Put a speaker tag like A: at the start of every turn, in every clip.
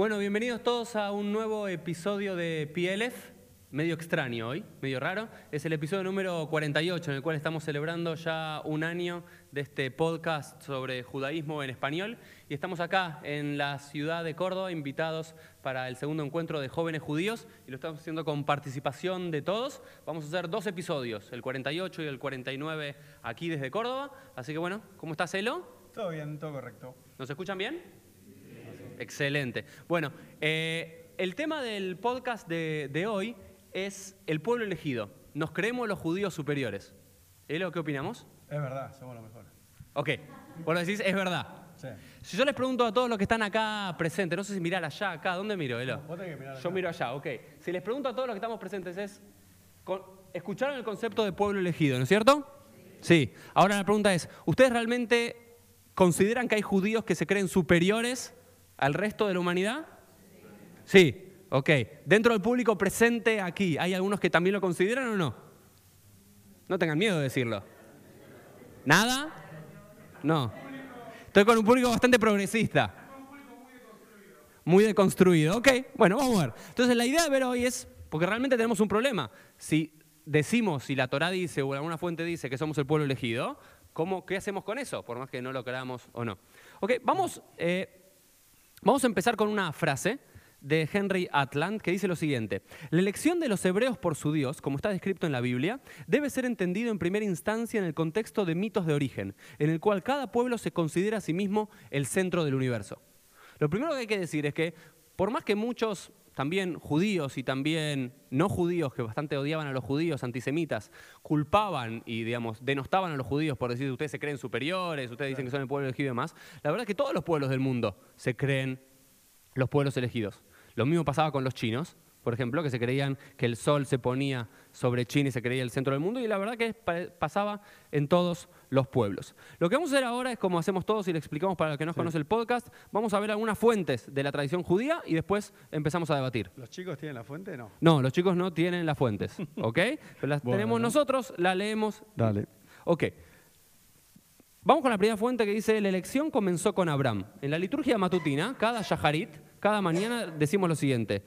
A: Bueno, bienvenidos todos a un nuevo episodio de PLF, medio extraño hoy, medio raro. Es el episodio número 48 en el cual estamos celebrando ya un año de este podcast sobre judaísmo en español y estamos acá en la ciudad de Córdoba invitados para el segundo encuentro de jóvenes judíos y lo estamos haciendo con participación de todos. Vamos a hacer dos episodios, el 48 y el 49 aquí desde Córdoba. Así que bueno, ¿cómo estás, Elo?
B: Todo bien, todo correcto.
A: ¿Nos escuchan bien? Excelente. Bueno, eh, el tema del podcast de, de hoy es el pueblo elegido. Nos creemos los judíos superiores. Elo, ¿qué opinamos?
B: Es verdad, somos los mejores.
A: Ok, vos lo decís, es verdad.
B: Sí.
A: Si yo les pregunto a todos los que están acá presentes, no sé si mirar allá, acá, ¿dónde miro, Elo?
B: Vos tenés que mirar
A: Yo
B: acá.
A: miro allá, ok. Si les pregunto a todos los que estamos presentes es, ¿escucharon el concepto de pueblo elegido, no es cierto? Sí. Ahora la pregunta es, ¿ustedes realmente consideran que hay judíos que se creen superiores al resto de la humanidad? Sí, ok. Dentro del público presente aquí, ¿hay algunos que también lo consideran o no? No tengan miedo de decirlo. ¿Nada? No. Estoy con un público bastante progresista. Muy deconstruido. Ok, bueno, vamos a ver. Entonces la idea de ver hoy es, porque realmente tenemos un problema. Si decimos, si la Torá dice o alguna fuente dice que somos el pueblo elegido, ¿cómo, ¿qué hacemos con eso? Por más que no lo creamos o no. Ok, vamos, eh, vamos a empezar con una frase de Henry Atland que dice lo siguiente. La elección de los hebreos por su Dios, como está descrito en la Biblia, debe ser entendido en primera instancia en el contexto de mitos de origen, en el cual cada pueblo se considera a sí mismo el centro del universo. Lo primero que hay que decir es que, por más que muchos, también judíos y también no judíos, que bastante odiaban a los judíos, antisemitas, culpaban y, digamos, denostaban a los judíos por decir ustedes se creen superiores, ustedes dicen que son el pueblo elegido y demás, la verdad es que todos los pueblos del mundo se creen los pueblos elegidos. Lo mismo pasaba con los chinos, por ejemplo, que se creían que el sol se ponía sobre China y se creía el centro del mundo, y la verdad que pa- pasaba en todos los pueblos. Lo que vamos a hacer ahora es como hacemos todos y le explicamos para el que no conoce el podcast, vamos a ver algunas fuentes de la tradición judía y después empezamos a debatir.
B: ¿Los chicos tienen la fuente? No.
A: No, los chicos no tienen las fuentes, ¿ok? Pero las
B: Bueno.
A: tenemos nosotros, las leemos.
B: Dale.
A: Ok. Vamos con la primera fuente que dice, la elección comenzó con Abraham. En la liturgia matutina, cada shaharit, cada mañana decimos lo siguiente.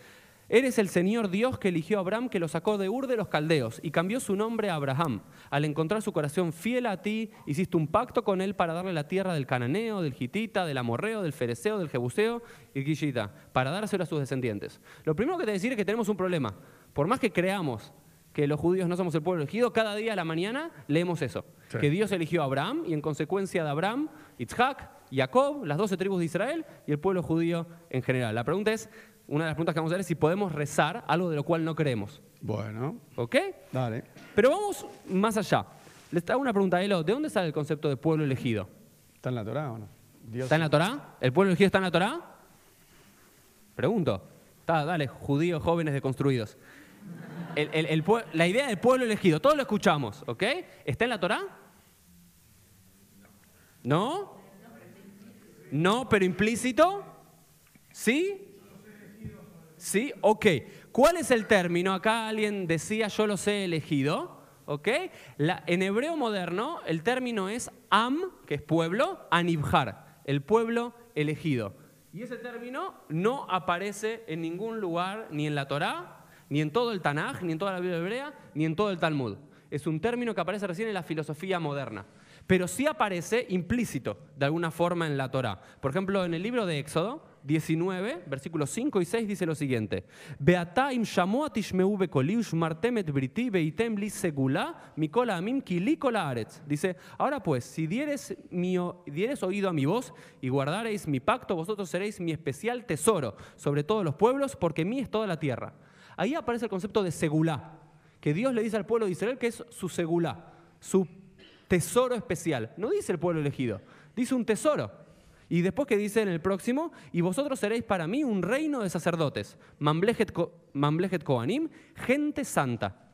A: Eres el Señor Dios que eligió a Abraham, que lo sacó de Ur de los Caldeos y cambió su nombre a Abraham. Al encontrar su corazón fiel a ti, hiciste un pacto con él para darle la tierra del cananeo, del hitita, del amorreo, del fereceo, del jebuseo y quillita, para dárselo a sus descendientes. Lo primero que te decir es que tenemos un problema. Por más que creamos que los judíos no somos el pueblo elegido, cada día a la mañana leemos eso.
B: Sí.
A: Que Dios eligió a Abraham y en consecuencia de Abraham, Isaac, Jacob, las doce tribus de Israel y el pueblo judío en general. La pregunta es, una de las preguntas que vamos a ver es si podemos rezar algo de lo cual no creemos.
B: Bueno,
A: ¿Ok?
B: dale.
A: Pero vamos más allá. Les hago una pregunta, Elo. ¿De dónde sale el concepto de pueblo elegido?
B: ¿Está en la Torá o no? Dios.
A: ¿Está en la Torá? ¿El pueblo elegido está en la Torá? Pregunto. Está, dale, judíos jóvenes deconstruidos. El- el- el pue- la idea del pueblo elegido, todos lo escuchamos, ¿ok? ¿Está en la Torá? ¿No? ¿No, pero implícito? ¿Sí? ¿Sí? Ok. ¿Cuál es el término? Acá alguien decía yo los he elegido. ¿Ok? En hebreo moderno el término es am, que es pueblo, anibjar, el pueblo elegido. Y ese término no aparece en ningún lugar, ni en la Torá, ni en todo el Tanaj, ni en toda la Biblia hebrea, ni en todo el Talmud. Es un término que aparece recién en la filosofía moderna. Pero sí aparece implícito, de alguna forma, en la Torá. Por ejemplo, en el libro de Éxodo 19, versículos 5 y 6, dice lo siguiente. Beatá im shamoa tishmeu bekoli ushmartemet briti beitem segulá mikol amim ki li kol haaretz. Dice, ahora pues, si dieres, mi dieres oído a mi voz y guardareis mi pacto, vosotros seréis mi especial tesoro sobre todos los pueblos, porque mí es toda la tierra. Ahí aparece el concepto de segulá, que Dios le dice al pueblo de Israel que es su segulá, su tesoro especial. No dice el pueblo elegido, dice un tesoro. Y después que dice en el próximo, y vosotros seréis para mí un reino de sacerdotes, Mamlejet, Ko- Mamlejet Kohanim, gente santa.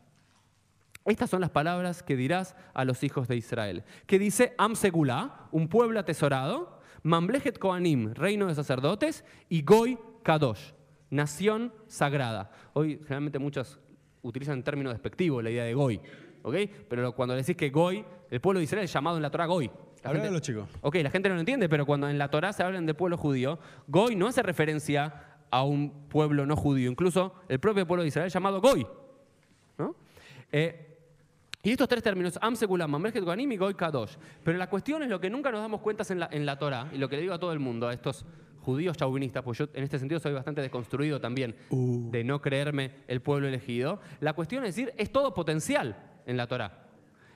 A: Estas son las palabras que dirás a los hijos de Israel. Que dice Am Segulá, un pueblo atesorado, Mamlejet Kohanim, reino de sacerdotes, y Goy Kadosh, nación sagrada. Hoy generalmente muchos utilizan término despectivo, la idea de Goy. ¿ok? Pero cuando decís que Goy, el pueblo de Israel es llamado en la Torah Goy. Gente-
B: de los chicos.
A: Ok, la gente no lo entiende, pero cuando en la Torah se habla del pueblo judío, Goy no hace referencia a un pueblo no judío, incluso el propio pueblo de Israel llamado Goy. ¿no? Eh, y estos tres términos, Am Segulam, Mamlechet Goanim y Goy Kadosh. Pero la cuestión es lo que nunca nos damos cuenta en la, en la Torah, y lo que le digo a todo el mundo, a estos judíos chauvinistas, pues yo en este sentido soy bastante desconstruido también de no creerme el pueblo elegido. La cuestión es decir, es todo potencial en la Torah.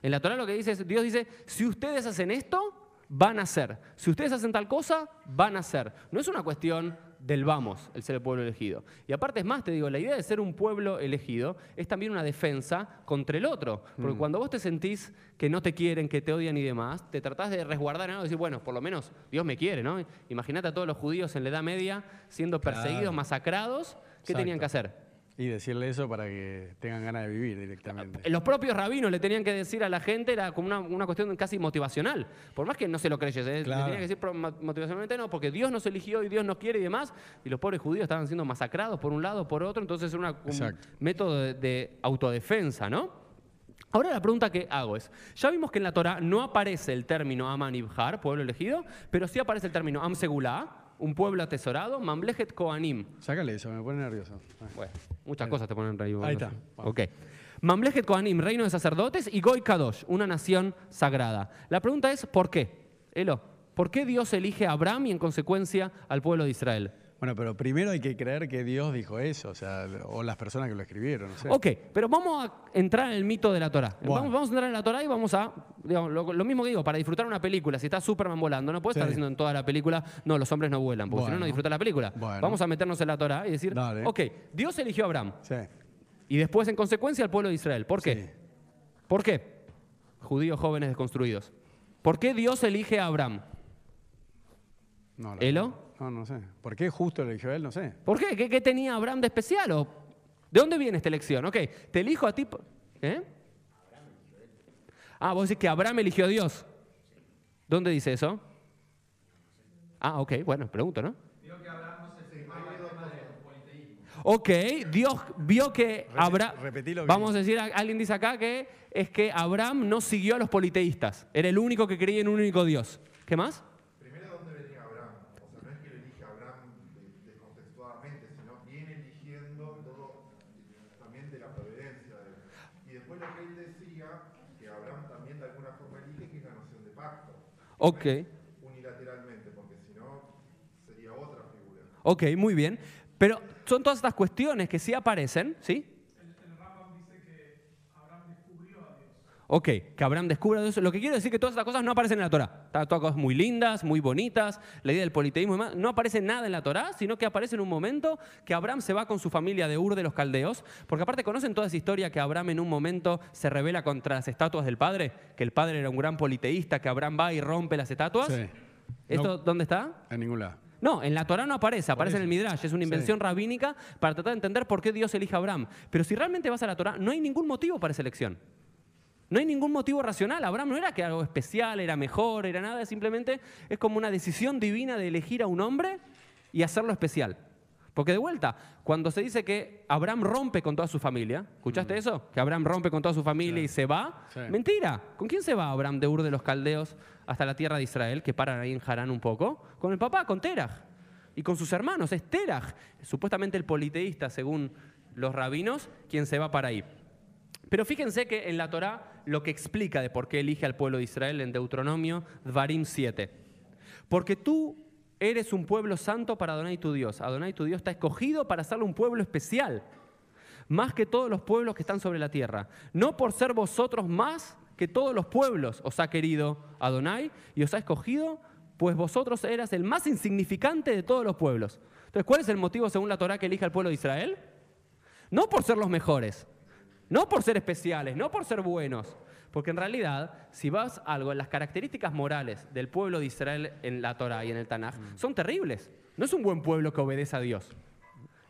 A: En la Torah lo que dice es, Dios dice, si ustedes hacen esto, van a hacer. Si ustedes hacen tal cosa, van a hacer. No es una cuestión del vamos, el ser el pueblo elegido. Y aparte es más, te digo, la idea de ser un pueblo elegido es también una defensa contra el otro. Porque cuando vos te sentís que no te quieren, que te odian y demás, te tratás de resguardar en algo y decir, bueno, por lo menos Dios me quiere, ¿no? Imagínate a todos los judíos en la Edad Media siendo perseguidos,
B: Claro.
A: masacrados. ¿Qué
B: Exacto.
A: tenían que hacer?
B: Y decirle eso para que tengan ganas de vivir directamente.
A: Los propios rabinos le tenían que decir a la gente, era como una, una cuestión casi motivacional. Por más que no se lo creyes, ¿eh? le tenían que decir motivacionalmente no, porque Dios nos eligió y Dios nos quiere y demás. Y los pobres judíos estaban siendo masacrados por un lado, por otro, entonces era una- un
B: Exacto.
A: método de, de autodefensa, ¿no? Ahora la pregunta que hago es, ya vimos que en la Torah no aparece el término Aman Ibhar, pueblo elegido, pero sí aparece el término Am Segulá, un pueblo atesorado, Mamlechet Koanim,
B: Sácale eso, me pone nervioso. Ah.
A: bueno, muchas cosas te ponen rey.
B: Ahí está.
A: Ok. Mamlechet Kohanim, reino de sacerdotes, y Goy Kadosh, una nación sagrada. La pregunta es, ¿por qué? Elo, ¿por qué Dios elige a Abraham y en consecuencia al pueblo de Israel?
B: Bueno, pero primero hay que creer que Dios dijo eso, o sea, o las personas que lo escribieron, no sé.
A: Ok, pero vamos a entrar en el mito de la Torah.
B: Bueno.
A: Vamos, vamos a entrar en la Torah y vamos a, digamos, lo, lo mismo que digo, para disfrutar una película, si está Superman volando, no puedes
B: Sí.
A: estar diciendo en toda la película, no, los hombres no vuelan, porque si no, no
B: Bueno.
A: disfrutas la película.
B: Bueno.
A: Vamos a meternos en la Torah y decir,
B: Dale.
A: ok, Dios eligió a Abraham
B: Sí.
A: y después en consecuencia al pueblo de Israel. ¿Por qué?
B: Sí.
A: ¿Por qué? Judíos jóvenes desconstruidos. ¿Por qué Dios elige a Abraham?
B: No,
A: ¿Elo?
B: No, no sé. ¿Por qué justo eligió él? No sé.
A: ¿Por qué? ¿Qué, qué tenía Abraham de especial? ¿O ¿De dónde viene esta elección? Ok, te elijo a ti. ¿Eh? Ah, vos decís que Abraham eligió a Dios. ¿Dónde dice eso? Ah, ok, bueno, pregunto, ¿no? Ok, Dios vio que Abraham. Vamos a decir, a- alguien dice acá que es que Abraham no siguió a los politeístas. Era el único que creía en un único Dios. ¿Qué más?
C: Primero, ¿dónde venía Abraham? O sea, no es que lo elige Abraham de- descontextuadamente, sino viene eligiendo todo también de la providencia de él. Y después lo que él decía, que Abraham también de alguna forma elige, que es la noción de pacto.
A: Ok.
C: Unilateralmente, porque si no, sería otra figura.
A: Ok, muy bien. Pero son todas estas cuestiones que sí aparecen, ¿sí? Ok, que Abraham descubra Dios. Lo que quiero decir es que todas estas cosas no aparecen en la Torah. Están todas cosas muy lindas, muy bonitas, la idea del politeísmo y demás. No aparece nada en la Torah, sino que aparece en un momento que Abraham se va con su familia de Ur de los Caldeos. Porque aparte conocen toda esa historia que Abraham en un momento se revela contra las estatuas del padre, que el padre era un gran politeísta, que Abraham va y rompe las estatuas.
B: Sí.
A: ¿Esto
B: No.
A: dónde está?
B: En ningún lado.
A: No, en la Torah no aparece, aparece en el
B: eso.
A: Midrash, es una invención rabínica para tratar de entender por qué Dios elige a Abraham. Pero si realmente vas a la Torah, no hay ningún motivo para esa elección. No hay ningún motivo racional. Abraham no era que algo especial, era mejor, era nada, simplemente es como una decisión divina de elegir a un hombre y hacerlo especial. Porque de vuelta, cuando se dice que Abraham rompe con toda su familia, ¿escuchaste eso? Que Abraham rompe con toda su familia y se va.
B: Sí.
A: Mentira. ¿Con quién se va Abraham de Ur de los Caldeos hasta la tierra de Israel, que paran ahí en Harán un poco? Con el papá, con Teraj. Y con sus hermanos, es Teraj, supuestamente el politeísta, según los rabinos, quien se va para ahí. Pero fíjense que en la Torá lo que explica de por qué elige al pueblo de Israel en Deuteronomio, Dvarim 7. Porque tú eres un pueblo santo para Adonai tu Dios. Adonai tu Dios está escogido para hacerlo un pueblo especial, más que todos los pueblos que están sobre la tierra. No por ser vosotros más que todos los pueblos os ha querido Adonai y os ha escogido, pues vosotros eras el más insignificante de todos los pueblos. Entonces, ¿cuál es el motivo según la Torá que elige al pueblo de Israel? No por ser los mejores, no por ser especiales, no por ser buenos. Porque en realidad, si vas a algo, las características morales del pueblo de Israel en la Torah y en el Tanaj son terribles. No es un buen pueblo que obedece a Dios.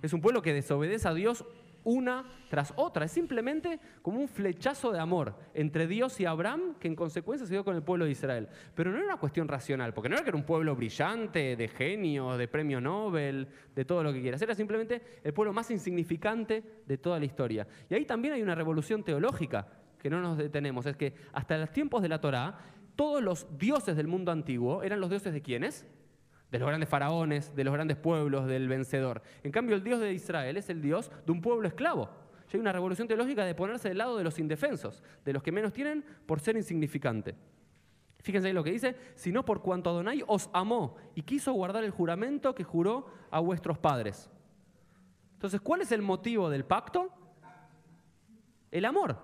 A: Es un pueblo que desobedece a Dios una tras otra. Es simplemente como un flechazo de amor entre Dios y Abraham que en consecuencia se dio con el pueblo de Israel. Pero no era una cuestión racional, porque no era que era un pueblo brillante, de genios, de premio Nobel, de todo lo que quieras. Era simplemente el pueblo más insignificante de toda la historia. Y ahí también hay una revolución teológica que no nos detenemos. Es que hasta los tiempos de la Torá, todos los dioses del mundo antiguo eran los dioses de quiénes? De los grandes faraones, de los grandes pueblos, del vencedor. En cambio, el Dios de Israel es el Dios de un pueblo esclavo. Y hay una revolución teológica de ponerse del lado de los indefensos, de los que menos tienen por ser insignificante. Fíjense ahí lo que dice, sino por cuanto Adonai os amó y quiso guardar el juramento que juró a vuestros padres. Entonces, ¿cuál es el motivo del pacto? El amor.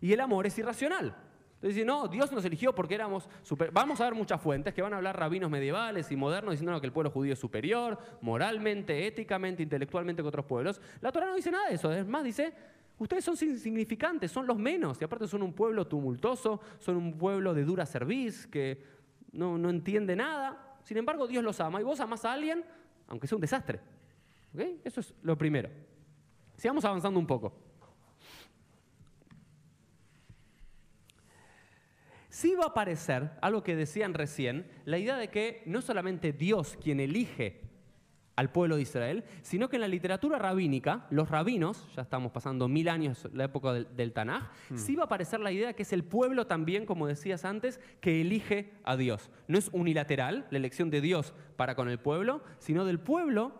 A: Y el amor es irracional. Entonces no, Dios nos eligió porque éramos super... Vamos a ver muchas fuentes que van a hablar rabinos medievales y modernos diciendo que el pueblo judío es superior, moralmente, éticamente, intelectualmente que otros pueblos. La Torah no dice nada de eso. Es más, dice, ustedes son insignificantes, son los menos. Y aparte son un pueblo tumultuoso, son un pueblo de dura cerviz, que no, no entiende nada. Sin embargo, Dios los ama. Y vos amás a alguien, aunque sea un desastre. Eso es lo primero. Sigamos avanzando un poco. Sí va a aparecer algo que decían recién, la idea de que no solamente Dios quien elige al pueblo de Israel, sino que en la literatura rabínica, los rabinos, ya estamos pasando mil años la época del, Tanaj, mm. sí va a aparecer la idea que es el pueblo también, como decías antes, que elige a Dios. No es unilateral la elección de Dios para con el pueblo, sino del pueblo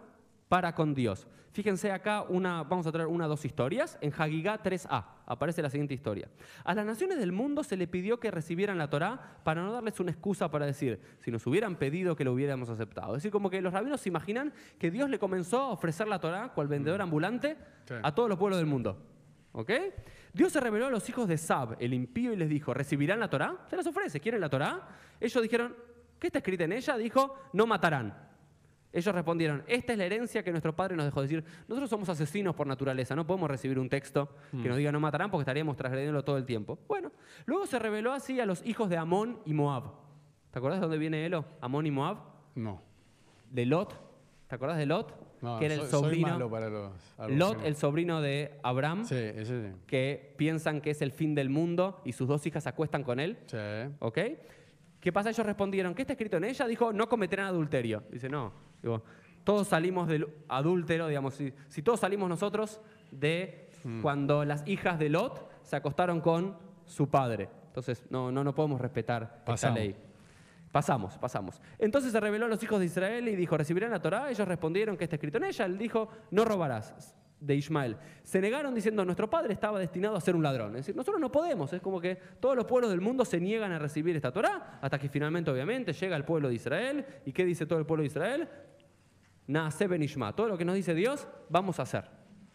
A: para con Dios. Fíjense acá, una, vamos a traer una o dos historias. En Hagigá 3a aparece la siguiente historia. A las naciones del mundo se le pidió que recibieran la Torá para no darles una excusa para decir, si nos hubieran pedido que lo hubiéramos aceptado. Es decir, como que los rabinos se imaginan que Dios le comenzó a ofrecer la Torá, cual vendedor mm. ambulante, a todos los pueblos del mundo. ¿Ok? Dios se reveló a los hijos de Sab, el impío, y les dijo, ¿recibirán la Torá? Se las ofrece, ¿quieren la Torá? Ellos dijeron, ¿qué está escrito en ella? Dijo, no matarán. Ellos respondieron, esta es la herencia que nuestro padre nos dejó decir. Nosotros somos asesinos por naturaleza, no podemos recibir un texto que mm. nos diga no matarán porque estaríamos transgrediéndolo todo el tiempo. Bueno, luego se reveló así a los hijos de Amón y Moab. ¿Te acordás de dónde viene Elo? Amón y Moab.
B: No.
A: De Lot. ¿Te acordás de Lot?
B: No,
A: que era el sobrino. para los, Lot, el sobrino de Abraham.
B: Sí, ese sí.
A: Que piensan que es el fin del mundo y sus dos hijas se acuestan con él.
B: Sí.
A: ¿Ok? ¿Qué pasa? Ellos respondieron, ¿qué está escrito en ella? Dijo, no cometerán adulterio. Dice, no, Digo, todos salimos del adúltero, digamos, si, todos salimos nosotros de mm. cuando las hijas de Lot se acostaron con su padre. Entonces, no, no, no podemos respetar esa ley. Pasamos, pasamos. Entonces se reveló a los hijos de Israel y dijo, ¿recibirán la Torah? Ellos respondieron que está escrito en ella. Él dijo, no robarás de Ismael. Se negaron diciendo, nuestro padre estaba destinado a ser un ladrón. Es decir, nosotros no podemos. Es como que todos los pueblos del mundo se niegan a recibir esta Torah hasta que finalmente, obviamente, llega el pueblo de Israel. ¿Y qué dice todo el pueblo de Israel? Naase benishma. Todo lo que nos dice Dios, vamos a hacer.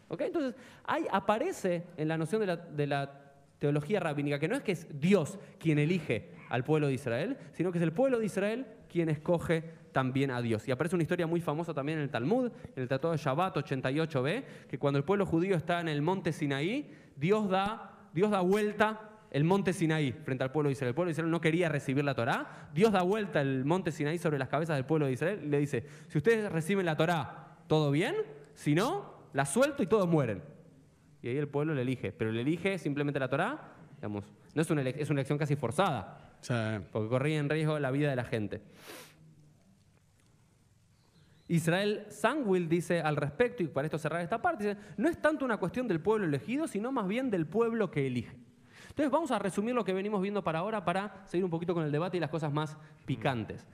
A: ¿Ok? Entonces, ahí aparece en la noción de la, de la teología rabínica que no es que es Dios quien elige al pueblo de Israel, sino que es el pueblo de Israel quien escoge también a Dios. Y aparece una historia muy famosa también en el Talmud, en el Tratado de Shabbat 88b, que cuando el pueblo judío está en el monte Sinaí, Dios da, Dios da vuelta el monte Sinaí frente al pueblo de Israel. El pueblo de Israel no quería recibir la Torá. Dios da vuelta el monte Sinaí sobre las cabezas del pueblo de Israel y le dice, si ustedes reciben la Torá, ¿todo bien? Si no, la suelto y todos mueren. Y ahí el pueblo le elige, pero le elige simplemente la Torá, digamos, no es una, es una elección casi forzada, porque corría en riesgo la vida de la gente. Israel Sangwill dice al respecto, y para esto cerrar esta parte, dice, no es tanto una cuestión del pueblo elegido, sino más bien del pueblo que elige. Entonces vamos a resumir lo que venimos viendo para ahora para seguir un poquito con el debate y las cosas más picantes.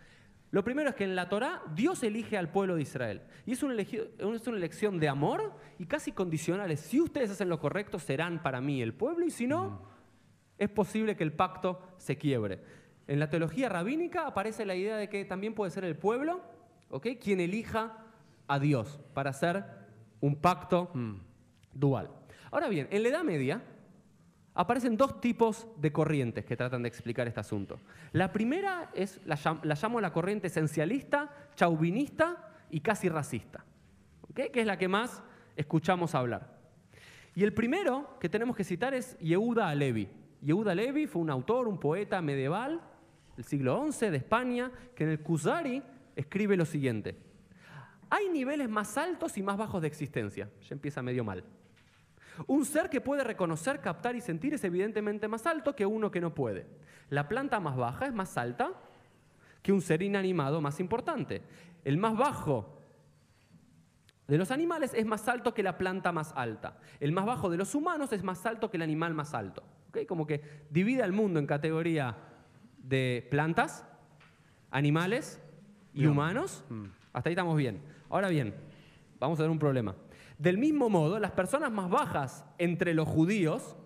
A: Lo primero es que en la Torá Dios elige al pueblo de Israel. Y es una, es una elección de amor y casi condicional. Si ustedes hacen lo correcto, serán para mí el pueblo y si no, es posible que el pacto se quiebre. En la teología rabínica aparece la idea de que también puede ser el pueblo quien elija a Dios para hacer un pacto mm. dual. Ahora bien, en la Edad Media, aparecen dos tipos de corrientes que tratan de explicar este asunto. La primera es, la, llamo la corriente esencialista, chauvinista y casi racista, que es la que más escuchamos hablar. Y el primero que tenemos que citar es Yehuda Alevi. Yehuda Alevi fue un autor, un poeta medieval del siglo XI de España, que en el Kuzari escribe lo siguiente. Hay niveles más altos y más bajos de existencia. Ya empieza medio mal. Un ser que puede reconocer, captar y sentir es evidentemente más alto que uno que no puede. La planta más baja es más alta que un ser inanimado más importante. El más bajo de los animales es más alto que la planta más alta. El más bajo de los humanos es más alto que el animal más alto. Como que divide al mundo en categoría de plantas, animales y humanos. Hasta ahí estamos bien. Ahora bien, vamos a ver un problema. Del mismo modo, las personas más bajas entre los judíos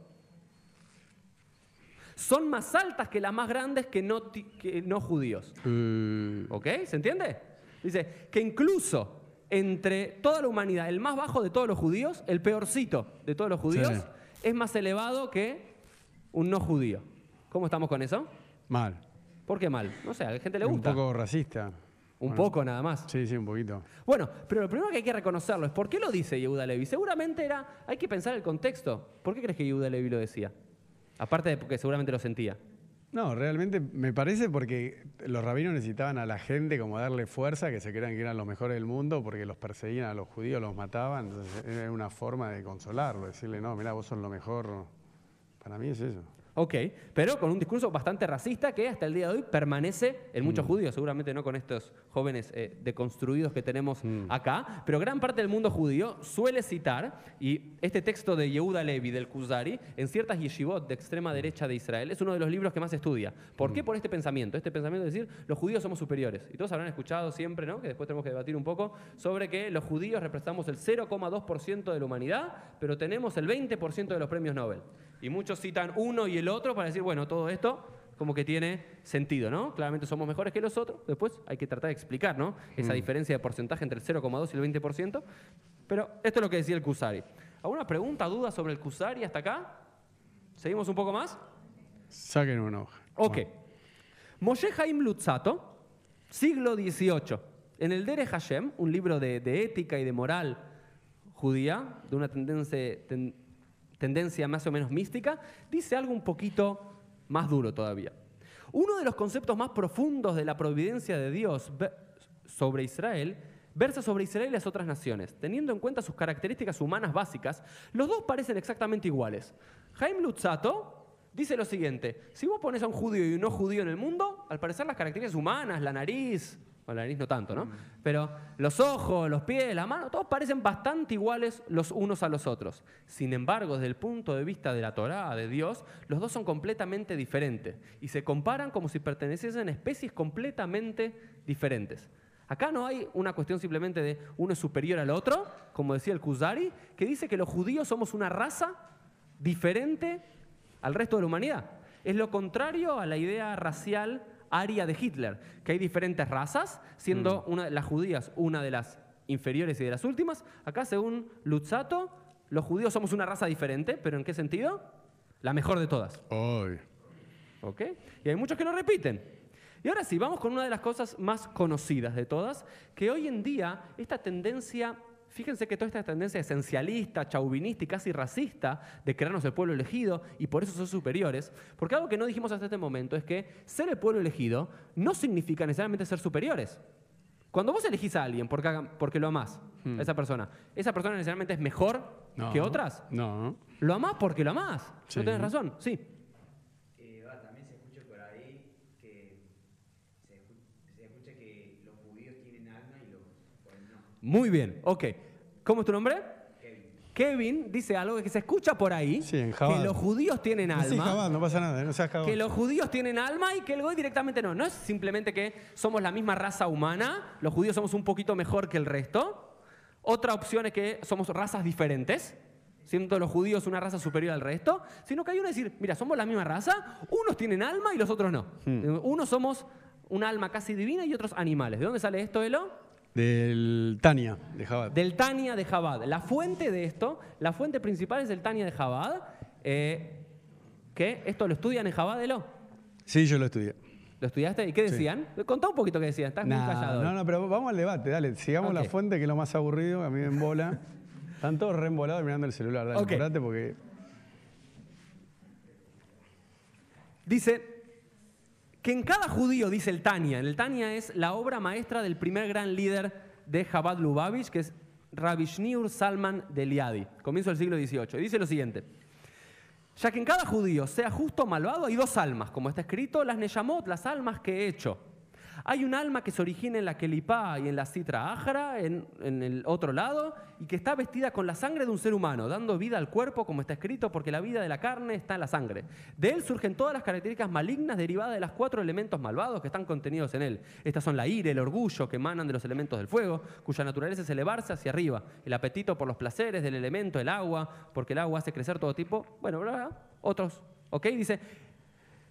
A: son más altas que las más grandes que no, que no judíos.
B: Eh,
A: ¿Ok? ¿Se entiende? Dice que incluso entre toda la humanidad, el más bajo de todos los judíos, el peorcito de todos los judíos,
B: Sí.
A: es más elevado que un no judío. ¿Cómo estamos con eso?
B: mal.
A: ¿Por qué mal? No sé, a la gente le
B: Un
A: gusta.
B: poco racista.
A: Un
B: Bueno,
A: poco nada más.
B: Sí, sí, un poquito.
A: Bueno, pero lo primero que hay que reconocerlo es por qué lo dice Yehuda Levi. Seguramente era, hay que pensar el contexto. ¿Por qué crees que Yehuda Levi lo decía? Aparte de porque seguramente lo sentía.
B: No, realmente me parece porque los rabinos necesitaban a la gente como darle fuerza, que se crean que eran los mejores del mundo, porque los perseguían a los judíos, los mataban. Entonces era una forma de consolarlo, decirle, no, mira, vos sos lo mejor. Para mí es eso.
A: Ok, pero con un discurso bastante racista que hasta el día de hoy permanece en muchos judíos, seguramente no con estos jóvenes eh, deconstruidos que tenemos acá, pero gran parte del mundo judío suele citar, y este texto de Yehuda Levi del Kuzari, en ciertas yeshivot de extrema derecha de Israel, es uno de los libros que más estudia. ¿Por qué? Por este pensamiento, este pensamiento de decir, los judíos somos superiores. Y todos habrán escuchado siempre, ¿no? que después tenemos que debatir un poco, sobre que los judíos representamos el 0,2% de la humanidad, pero tenemos el 20% de los premios Nobel. Y muchos citan uno y el otro para decir, bueno, todo esto como que tiene sentido, ¿no? Claramente somos mejores que los otros, después hay que tratar de explicar, ¿no? Esa diferencia de porcentaje entre el 0,2 y el 20%. Pero esto es lo que decía el Kusari. ¿Alguna pregunta, duda sobre el Kusari hasta acá? ¿Seguimos un poco más?
B: Saquen una hoja.
A: Ok. Moshe Haim Lutzato, siglo XVIII, en el Dere Hashem, un libro de, de ética y de moral judía, de una tendencia, ten- tendencia más o menos mística, dice algo un poquito más duro todavía. Uno de los conceptos más profundos de la providencia de Dios sobre Israel versa sobre Israel y las otras naciones. Teniendo en cuenta sus características humanas básicas, los dos parecen exactamente iguales. Jaime Lutzato dice lo siguiente, si vos pones a un judío y un no judío en el mundo, al parecer las características humanas, la nariz, bueno, la nariz no tanto, ¿no? Pero los ojos, los pies, la mano, todos parecen bastante iguales los unos a los otros. Sin embargo, desde el punto de vista de la Torá, de Dios, los dos son completamente diferentes y se comparan como si perteneciesen a especies completamente diferentes. Acá no hay una cuestión simplemente de uno es superior al otro, como decía el Kuzari, que dice que los judíos somos una raza diferente al resto de la humanidad. Es lo contrario a la idea racial aria de Hitler, que hay diferentes razas, siendo una, las judías una de las inferiores y de las últimas. Acá, según Lutzato, los judíos somos una raza diferente, pero ¿en qué sentido? La mejor de todas.
B: Hoy.
A: ¿Ok? Y hay muchos que lo repiten. Y ahora sí, vamos con una de las cosas más conocidas de todas, que hoy en día esta tendencia, fíjense que toda esta tendencia esencialista, chauvinista y casi racista de creernos el pueblo elegido y por eso son superiores, porque algo que no dijimos hasta este momento es que ser el pueblo elegido no significa necesariamente ser superiores. Cuando vos elegís a alguien porque, hagan- porque lo amás, a esa persona, ¿esa persona necesariamente es mejor
B: No.
A: que otras?
B: No.
A: Lo amás porque lo amás.
B: Sí.
A: No tenés razón, sí.
D: Eh, va, también se escucha por ahí que se, escu- se escucha que los judíos tienen alma y los pues, no.
A: Muy bien, ok. ¿Cómo es tu nombre?
D: Kevin.
A: Kevin dice algo que se escucha por ahí,
B: Sí, en
A: que los judíos tienen
B: Sí,
A: alma,
B: Jabad, no pasa nada, no seas Jabad.
A: que los judíos tienen alma y que el goy directamente no. No es simplemente que somos la misma raza humana, los judíos somos un poquito mejor que el resto. Otra opción es que somos razas diferentes, siendo los judíos una raza superior al resto, sino que hay uno decir, mira, somos la misma raza, unos tienen alma y los otros no.
B: Hmm.
A: Unos somos un alma casi divina y otros animales. ¿De dónde sale esto, Elo?
B: Del Tania, de Jabad.
A: Del Tania de Jabad. La fuente de esto, la fuente principal es el Tania de Jabad, eh, que esto lo estudian en Jabad.
B: Sí, yo lo estudié.
A: ¿Lo estudiaste? ¿Y qué
B: Sí.
A: decían? Contá un poquito qué decían, estás muy callado.
B: no, no, pero vamos al debate, dale. Sigamos la fuente, que es lo más aburrido, a mí me embola. Están todos re embolados mirando el celular, dale,
A: Ok.
B: apurate porque...
A: Dice que en cada judío, dice el Tania, el Tania es la obra maestra del primer gran líder de Chabad Lubavitch, que es Rabbi Shniur Salman de Liadi, comienzo del siglo XVIII. Y dice lo siguiente. Ya que en cada judío, sea justo o malvado, hay dos almas, como está escrito, las Neyamot, las almas que he hecho. Hay un alma que se origina en la Kelipá y en la Citra Ájara, en, el otro lado, y que está vestida con la sangre de un ser humano, dando vida al cuerpo, como está escrito, porque la vida de la carne está en la sangre. De él surgen todas las características malignas derivadas de los cuatro elementos malvados que están contenidos en él. Estas son la ira, el orgullo, que emanan de los elementos del fuego, cuya naturaleza es elevarse hacia arriba, el apetito por los placeres del elemento, el agua, porque el agua hace crecer todo tipo, bueno, bla, bla, otros. ¿Ok? Dice,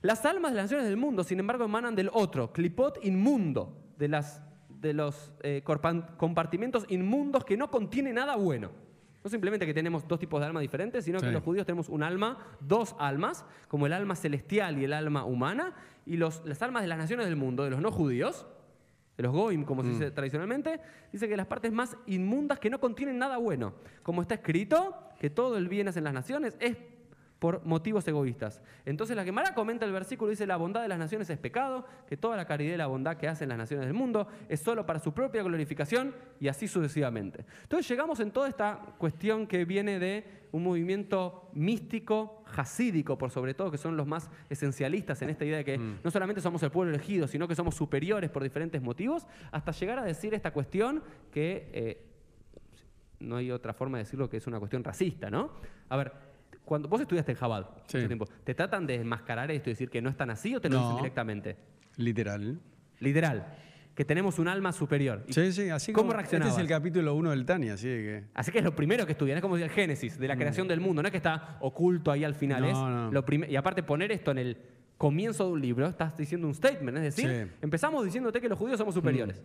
A: las almas de las naciones del mundo, sin embargo, emanan del otro, clipot inmundo, de, las, de los eh, compartimentos inmundos que no contiene nada bueno. No simplemente que tenemos dos tipos de almas diferentes, sino que los judíos tenemos un alma, dos almas, como el alma celestial y el alma humana, y los, las almas de las naciones del mundo, de los no judíos, de los goim, como se dice tradicionalmente, dice que las partes más inmundas que no contienen nada bueno. Como está escrito, que todo el bien hacen las naciones, es por motivos egoístas. Entonces la Gemara comenta el versículo, dice, la bondad de las naciones es pecado, que toda la caridad y la bondad que hacen las naciones del mundo es solo para su propia glorificación y así sucesivamente. Entonces llegamos en toda esta cuestión que viene de un movimiento místico, jasídico, por sobre todo, que son los más esencialistas en esta idea de que no solamente somos el pueblo elegido, sino que somos superiores por diferentes motivos, hasta llegar a decir esta cuestión que... eh, no hay otra forma de decirlo que es una cuestión racista, ¿no? A ver, cuando vos estudiaste en Jabal
B: Sí.
A: mucho tiempo, ¿te tratan de enmascarar esto y decir que no están así o te lo
B: No.
A: dicen directamente?
B: Literal.
A: Literal, que tenemos un alma superior.
B: Sí, sí, así
A: ¿Cómo
B: como.
A: reaccionabas?
B: Este es el capítulo 1 del Tani, así que.
A: Así que es lo primero que estudian, es como el Génesis de la creación del mundo, no es que está oculto ahí al final,
B: No,
A: es
B: no.
A: lo y aparte poner esto en el comienzo de un libro, estás diciendo un statement, es decir,
B: Sí.
A: empezamos diciéndote que los judíos somos superiores.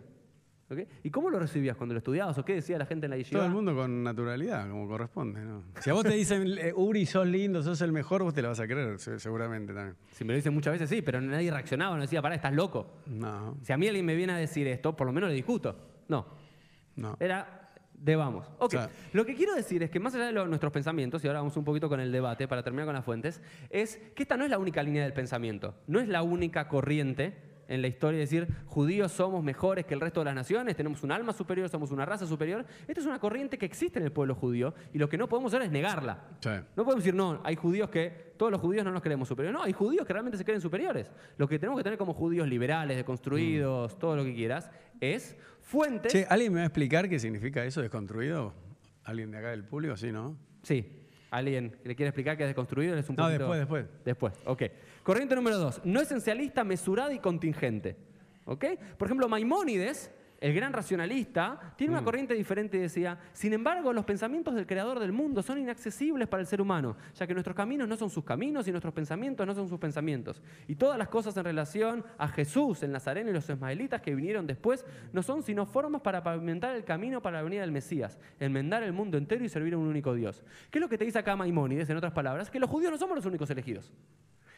A: ¿Ok? ¿Y cómo lo recibías cuando lo estudiabas o qué decía la gente en la yeshiva?
B: Todo el mundo con naturalidad, como corresponde. ¿no? Si a vos te dicen, eh, Uri, sos lindo, sos el mejor, vos te la vas a creer, se- seguramente también.
A: Si me lo dicen muchas veces, sí, pero nadie reaccionaba, no decía, pará, estás loco.
B: No,
A: Si a mí alguien me viene a decir esto, por lo menos le discuto. No,
B: no.
A: era de vamos. Ok,
B: O sea-
A: lo que quiero decir es que más allá de lo- nuestros pensamientos, y ahora vamos un poquito con el debate para terminar con las fuentes, es que esta no es la única línea del pensamiento, no es la única corriente en la historia de decir judíos somos mejores que el resto de las naciones, tenemos un alma superior, somos una raza superior. Esta es una corriente que existe en el pueblo judío y lo que no podemos hacer es negarla.
B: Sí.
A: No podemos decir, no, hay judíos que, todos los judíos no nos creemos superiores. No, hay judíos que realmente se creen superiores. Lo que tenemos que tener como judíos liberales, deconstruidos, todo lo que quieras, es fuentes.
B: Che, ¿alguien me va a explicar qué significa eso, desconstruido? ¿Alguien de acá del público? Sí, ¿no?
A: Sí. ¿Alguien le quiere explicar qué es desconstruido? Es un
B: No,
A: poquito-
B: después, después.
A: Después, ok. Corriente número dos. No esencialista, mesurada y contingente. ¿Ok? Por ejemplo, Maimónides, el gran racionalista, tiene
B: Mm.
A: una corriente diferente y decía, sin embargo, los pensamientos del creador del mundo son inaccesibles para el ser humano, ya que nuestros caminos no son sus caminos y nuestros pensamientos no son sus pensamientos. Y todas las cosas en relación a Jesús, el Nazareno y los ismaelitas que vinieron después, no son sino formas para pavimentar el camino para la venida del Mesías, enmendar el mundo entero y servir a un único Dios. ¿Qué es lo que te dice acá Maimónides, en otras palabras? Que los judíos no somos los únicos elegidos.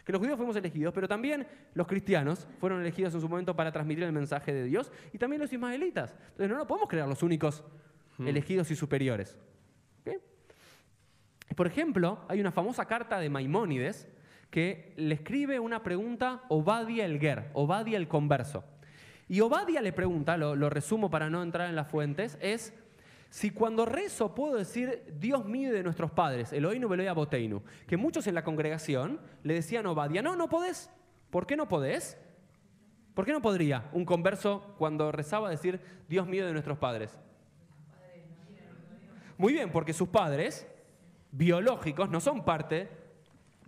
A: Que los judíos fuimos elegidos, pero también los cristianos fueron elegidos en su momento para transmitir el mensaje de Dios y también los ismaelitas. Entonces no nos podemos creer los únicos elegidos y superiores. Por ejemplo, hay una famosa carta de Maimónides que le escribe una pregunta Obadia el Ger, Obadia el converso. Y Obadia le pregunta, lo, lo resumo para no entrar en las fuentes, es si cuando rezo puedo decir Dios mío de nuestros padres, Eloinu Beloya Boteinu, que muchos en la congregación le decían a Obadia, no, no podés. ¿Por qué no podés? ¿Por qué no podría un converso cuando rezaba decir Dios mío de nuestros padres? Muy bien, porque sus padres biológicos no son parte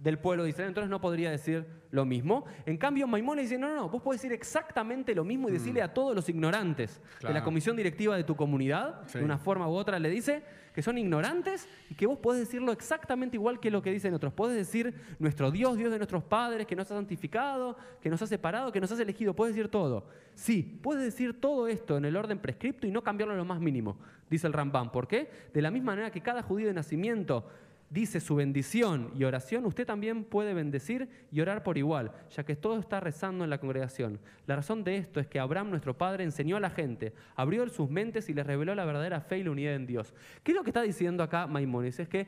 A: del pueblo de Israel, entonces no podría decir lo mismo. En cambio, Maimónides dice, no, no, no, vos podés decir exactamente lo mismo y decirle a todos los ignorantes de la comisión directiva de tu comunidad,
B: Sí.
A: de una forma u otra, le dice que son ignorantes y que vos podés decirlo exactamente igual que lo que dicen otros. Podés decir, nuestro Dios, Dios de nuestros padres, que nos ha santificado, que nos ha separado, que nos has elegido. Puedes decir todo. Sí, puedes decir todo esto en el orden prescripto y no cambiarlo a lo más mínimo, dice el Rambam. ¿Por qué? De la misma manera que cada judío de nacimiento dice su bendición y oración, usted también puede bendecir y orar por igual, ya que todo está rezando en la congregación. La razón de esto es que Abraham, nuestro padre, enseñó a la gente, abrió sus mentes y les reveló la verdadera fe y la unidad en Dios. ¿Qué es lo que está diciendo acá Maimónides? Es que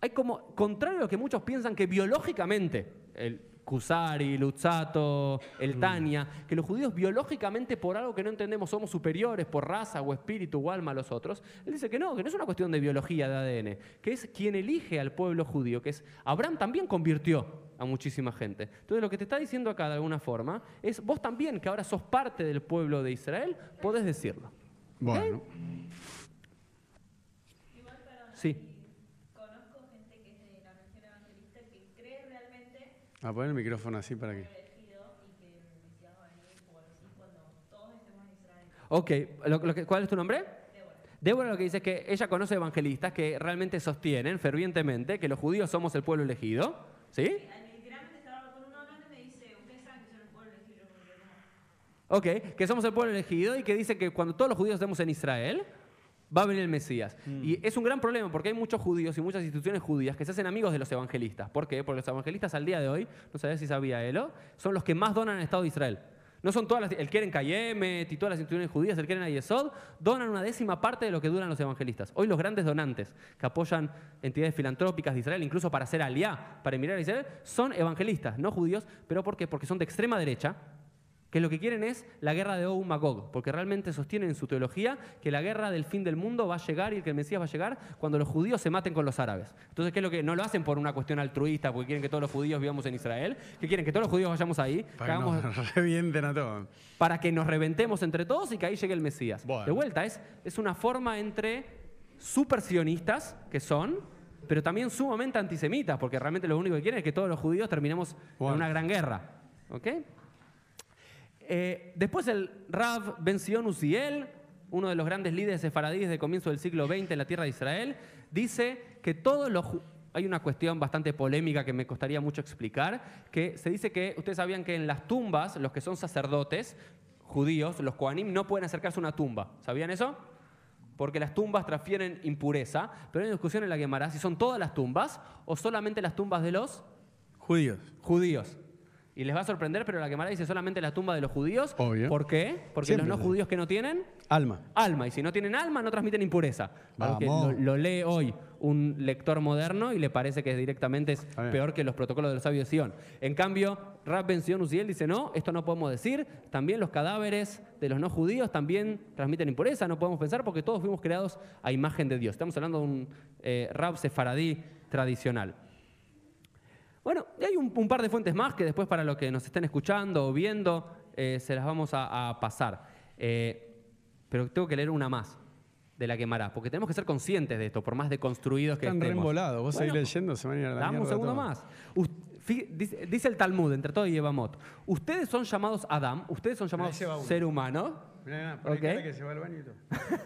A: hay como, contrario a lo que muchos piensan, que biológicamente, el- Kusari, Lutzato, el Tania, que los judíos biológicamente por algo que no entendemos somos superiores por raza o espíritu o alma a los otros, él dice que no, que no es una cuestión de biología, de ADN, que es quien elige al pueblo judío, que es Abraham también convirtió a muchísima gente. Entonces lo que te está diciendo acá de alguna forma es vos también, que ahora sos parte del pueblo de Israel, podés decirlo.
B: Bueno,
A: Sí.
E: conozco gente que es de la religión evangelista que cree realmente
B: a poner el micrófono así para que.
A: Ok, lo- lo que- ¿cuál es tu nombre? Débora lo que dice es que ella conoce evangelistas que realmente sostienen fervientemente que los judíos somos el pueblo elegido, ¿sí?
E: Literalmente estaba con uno hablando y me dice, ustedes saben que son el pueblo elegido. Yo como que no.
A: Ok, que somos el pueblo elegido y que dice que cuando todos los judíos estemos en Israel, va a venir el Mesías. Y es un gran problema porque hay muchos judíos y muchas instituciones judías que se hacen amigos de los evangelistas. ¿Por qué? Porque los evangelistas al día de hoy, no sabía si sabía Elo, son los que más donan al Estado de Israel. No son todas las, el Keren Kayemet y todas las instituciones judías, el Keren Ayesod, donan una décima parte de lo que duran los evangelistas. Hoy los grandes donantes que apoyan entidades filantrópicas de Israel, incluso para hacer aliá, para emirar a Israel, son evangelistas, no judíos, pero ¿por qué? Porque son de extrema derecha, que lo que quieren es la guerra de Og Magog, porque realmente sostienen en su teología que la guerra del fin del mundo va a llegar y que el Mesías va a llegar cuando los judíos se maten con los árabes. Entonces, ¿qué es lo que no lo hacen por una cuestión altruista, porque quieren que todos los judíos vivamos en Israel? ¿Qué quieren que todos los judíos vayamos ahí, que
B: Para que
A: hagamos-
B: nos revienten a todos.
A: para que nos reventemos entre todos y que ahí llegue el Mesías.
B: Bueno.
A: De vuelta, es, es una forma entre super sionistas, que son, pero también sumamente antisemitas, porque realmente lo único que quieren es que todos los judíos terminemos
B: Bueno.
A: en una gran guerra. ¿Ok? Eh, después el Rav Ben Sion Uziel, uno de los grandes líderes sefaradíes de comienzo del siglo XX en la tierra de Israel, dice que todos los... Hay una cuestión bastante polémica que me costaría mucho explicar, que se dice que, ustedes sabían que en las tumbas, los que son sacerdotes judíos, los Kohanim, no pueden acercarse a una tumba. ¿Sabían eso? Porque las tumbas transfieren impureza, pero hay una discusión en la Gemara si son todas las tumbas o solamente las tumbas de los
B: Judíos.
A: judíos. Y les va a sorprender, pero la Gemara dice solamente la tumba de los judíos.
B: Obvio.
A: ¿Por qué? Porque
B: Siempre
A: los no judíos que no tienen
B: Alma.
A: alma. Y si no tienen alma, no transmiten impureza.
B: Vamos.
A: lo, lo lee hoy un lector moderno y le parece que directamente es peor que los protocolos de los sabios de Sion. En cambio, Rab Ben Sion Uziel dice, no, esto no podemos decir. También los cadáveres de los no judíos también transmiten impureza. No podemos pensar porque todos fuimos creados a imagen de Dios. Estamos hablando de un eh, Rab sefaradí tradicional. Bueno, y hay un, un par de fuentes más que después para los que nos estén escuchando o viendo eh, se las vamos a, a pasar. Eh, pero tengo que leer una más de la quemará, porque tenemos que ser conscientes de esto, por más deconstruidos que
B: Están
A: estemos.
B: reembolados. Vos
A: Bueno,
B: seguís leyendo, se van a ir a la
A: Dame un segundo
B: todo.
A: más. Dice, dice el Talmud, entre todo y Evamot, ustedes son llamados Adam, ustedes son llamados ser humano,
B: Mirá, mirá, poné
A: Ok.
B: cara que se va al baño y todo.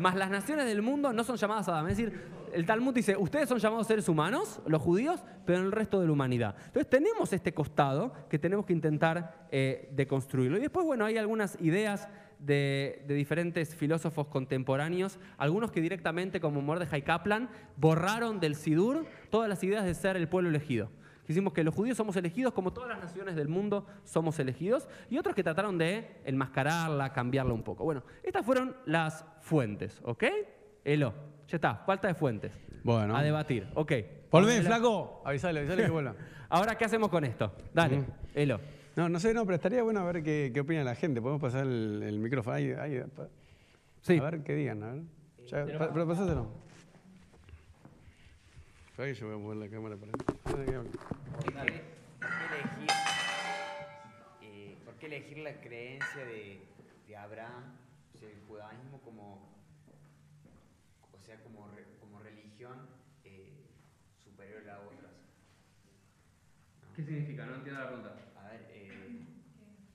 A: más las naciones del mundo no son llamadas Adam. Es decir, el Talmud dice, ustedes son llamados seres humanos, los judíos, pero el resto de la humanidad. Entonces tenemos este costado que tenemos que intentar eh, deconstruirlo. Y después, bueno, hay algunas ideas de, diferentes filósofos contemporáneos, algunos que directamente, como Mordechai Kaplan, borraron del Sidur todas las ideas de ser el pueblo elegido. Hicimos que los judíos somos elegidos como todas las naciones del mundo somos elegidos y otros que trataron de enmascararla, cambiarla un poco. Bueno, estas fueron las fuentes, ¿ok? Elo, ya está, falta de fuentes.
B: Bueno.
A: A debatir, ok.
B: Volvé, flaco. Avisale, avisale que vuelva.
A: Ahora, ¿qué hacemos con esto? Dale,
B: Mm.
A: Elo.
B: No, no sé, no, pero estaría bueno a ver qué, qué opina la gente. Podemos pasar el, el micrófono ahí, ahí, pa-
A: Sí.
B: A ver qué digan, a ver. Ya, pero pasáselo. Ahí yo voy a mover la cámara para.
D: ¿Por qué, por qué elegir, eh, por qué elegir la creencia de, de Abraham, o sea, el judaísmo como, o sea, como, re- como religión eh, superior a otras?
A: ¿Qué significa? No entiendo la pregunta.
D: A ver, eh,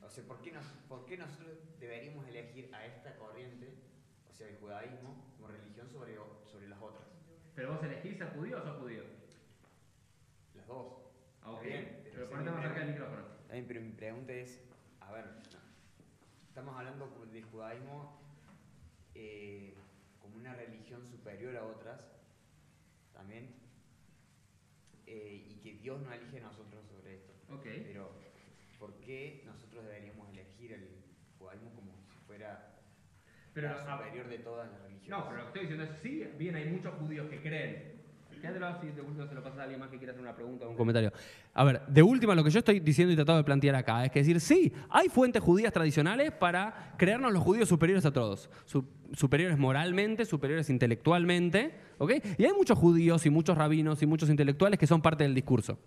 D: o sea, ¿por qué, nos, ¿por qué nosotros deberíamos elegir a esta corriente, o sea, el judaísmo, como religión sobre, sobre las otras?
A: ¿Pero vos elegís ser judío o sos judío?
D: Las dos.
A: Ah, ok.
D: Bien,
A: Pero
D: pero
A: ponete más cerca del micrófono.
D: Pero mi pregunta es, a ver, estamos hablando del judaísmo eh, como una religión superior a otras, también, eh, y que Dios no elige a nosotros sobre esto.
A: Ok.
D: Pero, ¿por qué nosotros deberíamos elegir el judaísmo como si fuera
A: Pero,
D: la
A: ah,
D: superior de todas las religiones?
A: No, pero lo que estoy diciendo es, sí, bien, hay muchos judíos que creen Quédatelo así, de última se lo pasas a alguien más que quiera hacer una pregunta o un comentario. A ver, de última lo que yo estoy diciendo y tratando de plantear acá es que decir, sí, hay fuentes judías tradicionales para creernos los judíos superiores a todos. Su- superiores moralmente, superiores intelectualmente, ¿ok? Y hay muchos judíos y muchos rabinos y muchos intelectuales que son parte del discurso.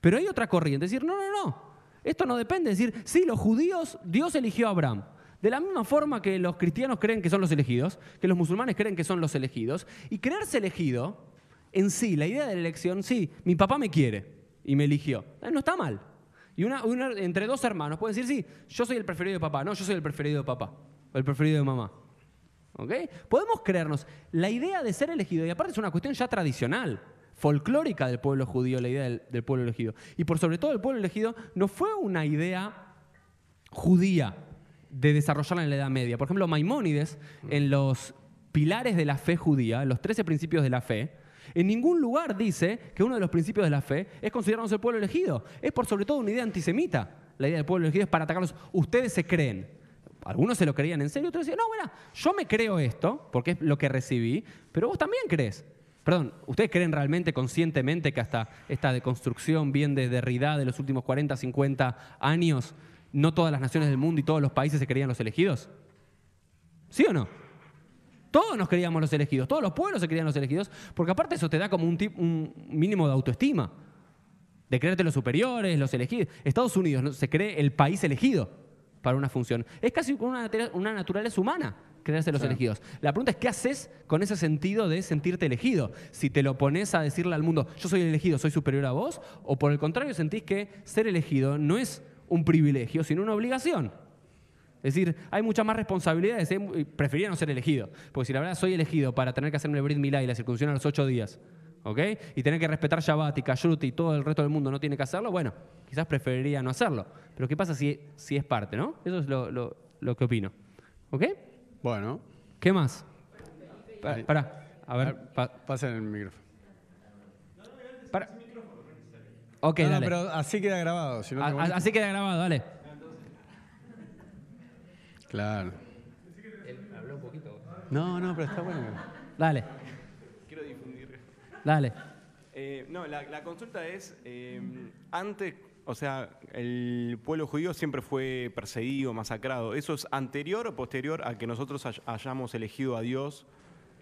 A: Pero hay otra corriente, es decir, no, no, no, esto no depende, es decir, sí, los judíos, Dios eligió a Abraham. De la misma forma que los cristianos creen que son los elegidos, que los musulmanes creen que son los elegidos, y creerse elegido, en sí, la idea de la elección, sí, mi papá me quiere y me eligió. Eh, No está mal. Y una, entre dos hermanos pueden decir, sí, yo soy el preferido de papá, no, yo soy el preferido de papá, o el preferido de mamá. ¿Ok? Podemos creernos. La idea de ser elegido, y aparte es una cuestión ya tradicional, folclórica del pueblo judío, la idea del, del pueblo elegido. Y por sobre todo el pueblo elegido no fue una idea judía de desarrollarla en la Edad Media. Por ejemplo, Maimónides, en los pilares de la fe judía, los 13 principios de la fe, en ningún lugar dice que uno de los principios de la fe es considerarnos el pueblo elegido. Es por sobre todo una idea antisemita. La idea del pueblo elegido es para atacarlos. Ustedes se creen. Algunos se lo creían en serio, otros decían, no, mira, yo me creo esto, porque es lo que recibí, pero vos también crees. Perdón, ¿ustedes creen realmente conscientemente que hasta esta deconstrucción bien de Derrida de los últimos 40, 50 años, no todas las naciones del mundo y todos los países se creían los elegidos? ¿Sí o no? Todos nos creíamos los elegidos, todos los pueblos se creían los elegidos, porque aparte eso te da como un, tip- un mínimo de autoestima, de creerte los superiores, los elegidos. Estados Unidos ¿no? se cree el país elegido para una función. Es casi una, una naturaleza humana creerse los elegidos. La pregunta es, ¿qué haces con ese sentido de sentirte elegido? Si te lo pones a decirle al mundo, yo soy el elegido, soy superior a vos, o por el contrario sentís que ser elegido no es un privilegio, sino una obligación. Es decir, hay muchas más responsabilidades. ¿eh? Preferiría no ser elegido. Porque si la verdad soy elegido para tener que hacerme el Brit Milá y la circuncisión a los ocho días, ¿ok? Y tener que respetar Shabbat y Kashrut y todo el resto del mundo no tiene que hacerlo, bueno, quizás preferiría no hacerlo. Pero ¿qué pasa si, si es parte, no? Eso es lo, lo- lo que opino. ¿Ok?
B: Bueno,
A: ¿Qué más? Pa- Pará, a ver. pa-
B: pasen el micrófono.
A: para. Ok,
B: No, no,
A: dale.
B: pero así queda grabado. si no
A: A- así queda grabado, dale.
B: Claro. No, no, pero está bueno.
A: Dale,
F: Quiero difundir.
A: dale.
F: Eh, no, la, la consulta es, eh, antes, o sea, el pueblo judío siempre fue perseguido, masacrado. ¿Eso es anterior o posterior a que nosotros hay- hayamos elegido a Dios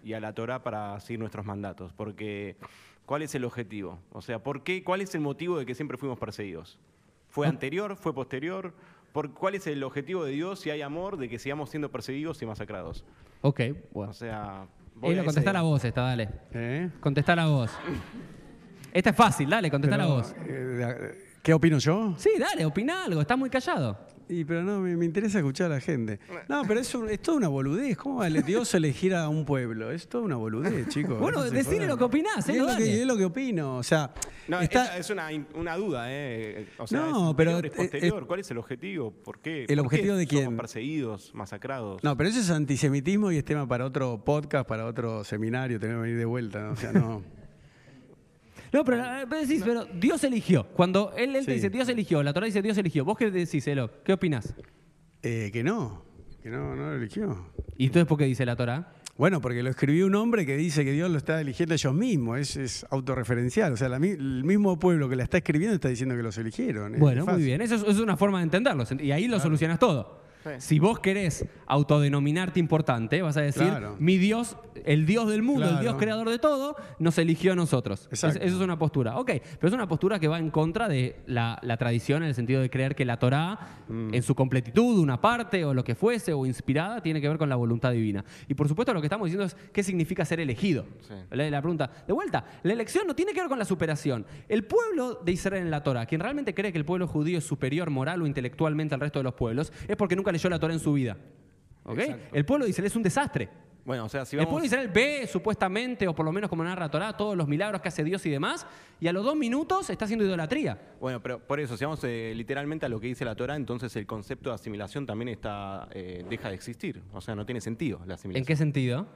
F: y a la Torah para seguir nuestros mandatos? Porque, ¿cuál es el objetivo? O sea, ¿por qué, ¿cuál es el motivo de que siempre fuimos perseguidos? ¿Fue anterior? ¿Fue posterior? ¿Por, ¿Cuál es el objetivo de Dios si hay amor de que sigamos siendo perseguidos y masacrados?
A: Ok, bueno.
F: O sea... voy a ese-
A: contestar a vos esta, dale.
B: ¿Eh?
A: Contestar a vos. Esta es fácil, dale, contestar a
B: Pero,
A: vos.
B: eh, ¿Qué opino yo?
A: Sí, dale, opina algo, estás muy callado.
B: Y pero no, me, me interesa escuchar a la gente. No, pero es, un- es toda una boludez. ¿Cómo va Dios elegir a un pueblo? Es toda una boludez, chicos.
A: Bueno,
B: joder.
A: lo que opinás, eh,
B: es, lo que, es lo que opino. O sea,
F: No,
B: está-
F: es una, una duda, ¿eh? O sea,
B: No,
F: ¿es
B: pero,
F: es
B: eh,
F: posterior?
B: eh,
F: ¿Cuál es el objetivo? ¿Por qué?
B: ¿El
F: por qué
B: objetivo de quién?
F: Somos perseguidos, masacrados.
B: No, pero eso es antisemitismo y es tema para otro podcast, para otro seminario, tenemos que venir de vuelta, ¿no? O sea, no.
A: No, pero, decís, pero Dios eligió. Cuando él, él te
B: Sí.
A: dice Dios eligió, la Torah dice Dios eligió. ¿Vos qué decís, Elo? ¿Qué opinás?
B: Eh, que no, que no, no lo eligió.
A: ¿Y entonces por qué dice la Torah?
B: Bueno, porque lo escribió un hombre que dice que Dios lo está eligiendo ellos mismos, es, es autorreferencial. O sea, la mi- el mismo pueblo que la está escribiendo está diciendo que los eligieron. es
A: Bueno, muy
B: fácil.
A: bien. Eso es, es una forma de entenderlo. Y ahí lo solucionas todo. Si vos querés autodenominarte importante, vas a decir,
B: Claro.
A: mi Dios, el Dios del mundo, el. Dios creador de todo, nos eligió a nosotros. Es- eso es una postura. Ok, pero es una postura que va en contra de la, la tradición en el sentido de creer que la Torá,
B: Mm.
A: en su completitud, una parte o lo que fuese, o inspirada, tiene que ver con la voluntad divina. Y por supuesto lo que estamos diciendo es qué significa ser elegido.
F: Sí.
A: La, la pregunta, de vuelta, la elección no tiene que ver con la superación. El pueblo de Israel en la Torah, quien realmente cree que el pueblo judío es superior moral o intelectualmente al resto de los pueblos, es porque nunca leyó la Torah en su vida. ¿Ok? El pueblo de Israel es un desastre.
F: Bueno, o sea, si
A: El
F: vamos...
A: pueblo de Israel ve supuestamente, o por lo menos como narra la Torah, todos los milagros que hace Dios y demás, y a los dos minutos está haciendo idolatría.
F: Bueno, pero por eso, si vamos eh, literalmente a lo que dice la Torah, entonces el concepto de asimilación también está eh, deja de existir. O sea, no tiene sentido la asimilación.
A: ¿En qué sentido?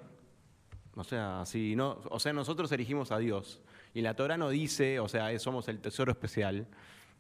F: O sea, si no, o sea, nosotros elegimos a Dios y la Torah no dice, o sea, somos el tesoro especial.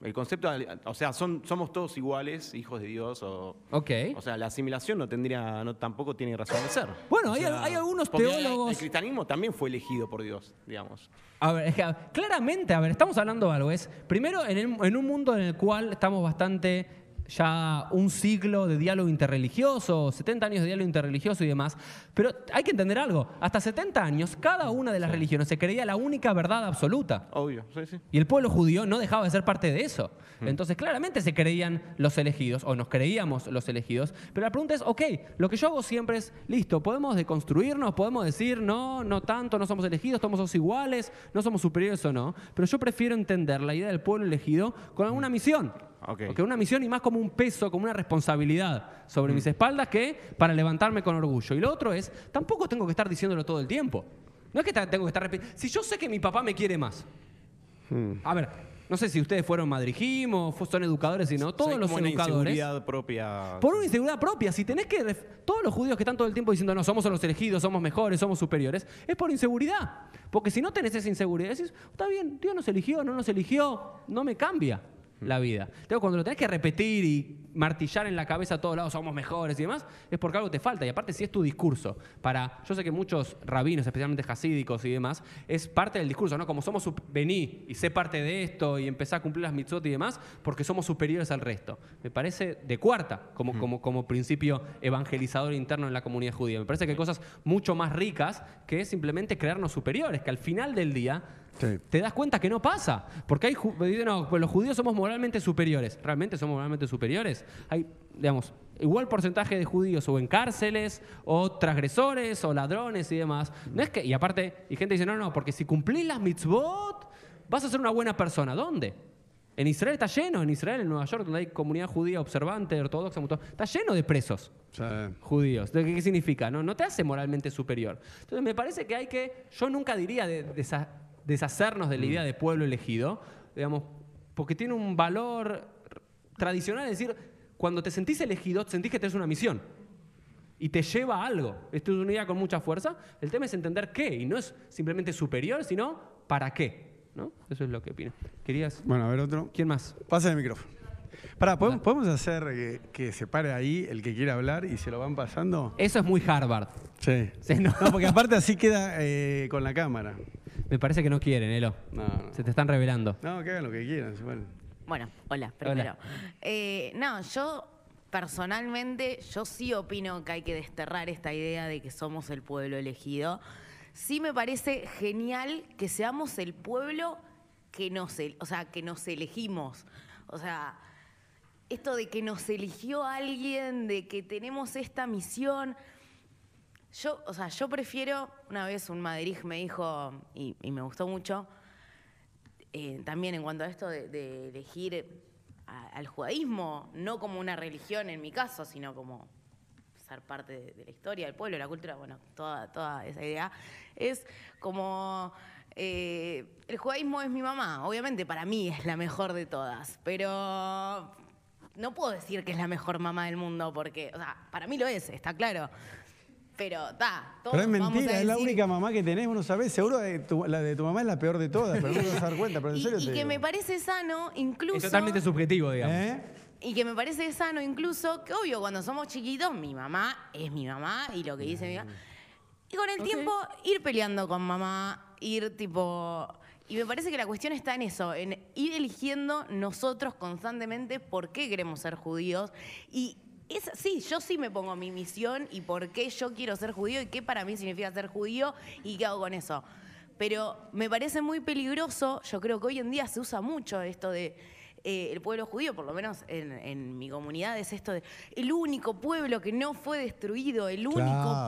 F: El concepto, o sea, son, somos todos iguales, hijos de Dios. O,
A: Ok.
F: o sea, la asimilación no tendría, no, tampoco tiene razón de ser.
A: Bueno,
F: O
A: hay,
F: sea,
A: hay algunos teólogos.
F: El cristianismo también fue elegido por Dios, digamos.
A: A ver, es que, claramente, a ver, estamos hablando de algo. Es, primero, en, el- en un mundo en el cual estamos bastante ya un siglo de diálogo interreligioso, 70 años de diálogo interreligioso y demás, pero hay que entender algo, hasta 70 años cada una de las religiones se creía la única verdad absoluta.
F: Obvio, sí, sí.
A: Y el pueblo judío no dejaba de ser parte de eso. Entonces, claramente se creían los elegidos, o nos creíamos los elegidos. Pero la pregunta es, ok, lo que yo hago siempre es, listo, podemos deconstruirnos, podemos decir, no, no tanto, no somos elegidos, somos iguales, no somos superiores o no. Pero yo prefiero entender la idea del pueblo elegido con alguna misión.
F: Ok.
A: Ok, una misión y más como un peso, como una responsabilidad sobre mis espaldas que para levantarme con orgullo. Y lo otro es, tampoco tengo que estar diciéndolo todo el tiempo. No es que tengo que estar repitiendo. Si yo sé que mi papá me quiere más. A ver, no sé si ustedes fueron madrigim o son educadores, sino todos
F: Hay
A: los
F: como una
A: educadores.
F: inseguridad propia.
A: Por una inseguridad propia. Si tenés que. Todos los judíos que están todo el tiempo diciendo, no, somos los elegidos, somos mejores, somos superiores, es por inseguridad. Porque si no tenés esa inseguridad, decís, está bien, Dios nos eligió, no nos eligió, no me cambia la vida. Entonces, cuando lo tenés que repetir y martillar en la cabeza a todos lados, somos mejores y demás, es porque algo te falta. Y aparte, si es tu discurso, para. Yo sé que muchos rabinos, especialmente hasídicos y demás, es parte del discurso, ¿no? Como somos. Vení y sé parte de esto y empezá a cumplir las mitzvot y demás, porque somos superiores al resto. Me parece de cuarta, como, como, como principio evangelizador interno en la comunidad judía. Me parece que hay cosas mucho más ricas que simplemente creernos superiores, que al final del día
B: Sí.
A: te das cuenta que no pasa. Porque hay no, pues los judíos somos moralmente superiores. ¿Realmente somos moralmente superiores? Hay, digamos, igual porcentaje de judíos o en cárceles, o transgresores, o ladrones y demás. No es que, y aparte, y gente dice, no, no, porque si cumplís las mitzvot, vas a ser una buena persona. ¿Dónde? En Israel está lleno, en Israel, en Nueva York, donde hay comunidad judía observante, ortodoxa, está lleno de presos judíos. ¿De ¿Qué, significa? No, no te hace moralmente superior. Entonces me parece que hay que, yo nunca diría de- desa- deshacernos de la idea de pueblo elegido, digamos, porque tiene un valor tradicional, es decir, cuando te sentís elegido, sentís que tenés una misión y te lleva a algo. Esto es una idea con mucha fuerza. El tema es entender qué, y no es simplemente superior, sino para qué. ¿no? Eso es lo que opino. ¿Querías?
B: bueno, a ver otro.
A: ¿Quién más?
B: Pasa el micrófono. Pará, ¿podemos, podemos hacer que, que se pare ahí el que quiera hablar y se lo van pasando?
A: Eso es muy Harvard.
B: Sí.
A: Sí, no.
B: No, porque aparte así queda eh, con la cámara.
A: Me parece que no quieren, Elo.
B: No, no.
A: Se te están revelando.
B: No, que hagan lo que quieran. bueno.
G: Bueno, hola, primero. Eh, no, yo personalmente, yo sí opino que hay que desterrar esta idea de que somos el pueblo elegido. Sí me parece genial que seamos el pueblo que nos, o sea, que nos elegimos. O sea, esto de que nos eligió alguien, de que tenemos esta misión. Yo, o sea, yo prefiero, una vez un Madrid me dijo, y, me gustó mucho, eh, también en cuanto a esto de, elegir al judaísmo, no como una religión en mi caso, sino como ser parte de, de la historia del pueblo, la cultura, bueno, toda, toda esa idea, es como eh, el judaísmo es mi mamá, obviamente para mí es la mejor de todas, pero no puedo decir que es la mejor mamá del mundo, porque, o sea, para mí lo es, está claro. Pero está, todos
B: Pero es mentira, es la
G: decir-
B: única mamá que tenés, vos no sabés, seguro de tu- la de tu mamá es la peor de todas, pero no te vas a dar cuenta, pero en
G: Y,
B: serio
G: y
B: te
G: que
B: digo.
G: me parece sano, incluso.
A: Es totalmente subjetivo, digamos.
B: ¿Eh?
G: Y que me parece sano incluso, que obvio, cuando somos chiquitos, mi mamá es mi mamá y lo que dice mi mamá. Y con el tiempo, ir peleando con mamá, ir tipo... Y me parece que la cuestión está en eso, en ir eligiendo nosotros constantemente por qué queremos ser judíos. Y es, sí, yo sí me pongo mi misión y por qué yo quiero ser judío y qué para mí significa ser judío y qué hago con eso. Pero me parece muy peligroso, yo creo que hoy en día se usa mucho esto de eh, el pueblo judío, por lo menos en, en mi comunidad, es esto de el único pueblo que no fue destruido, el único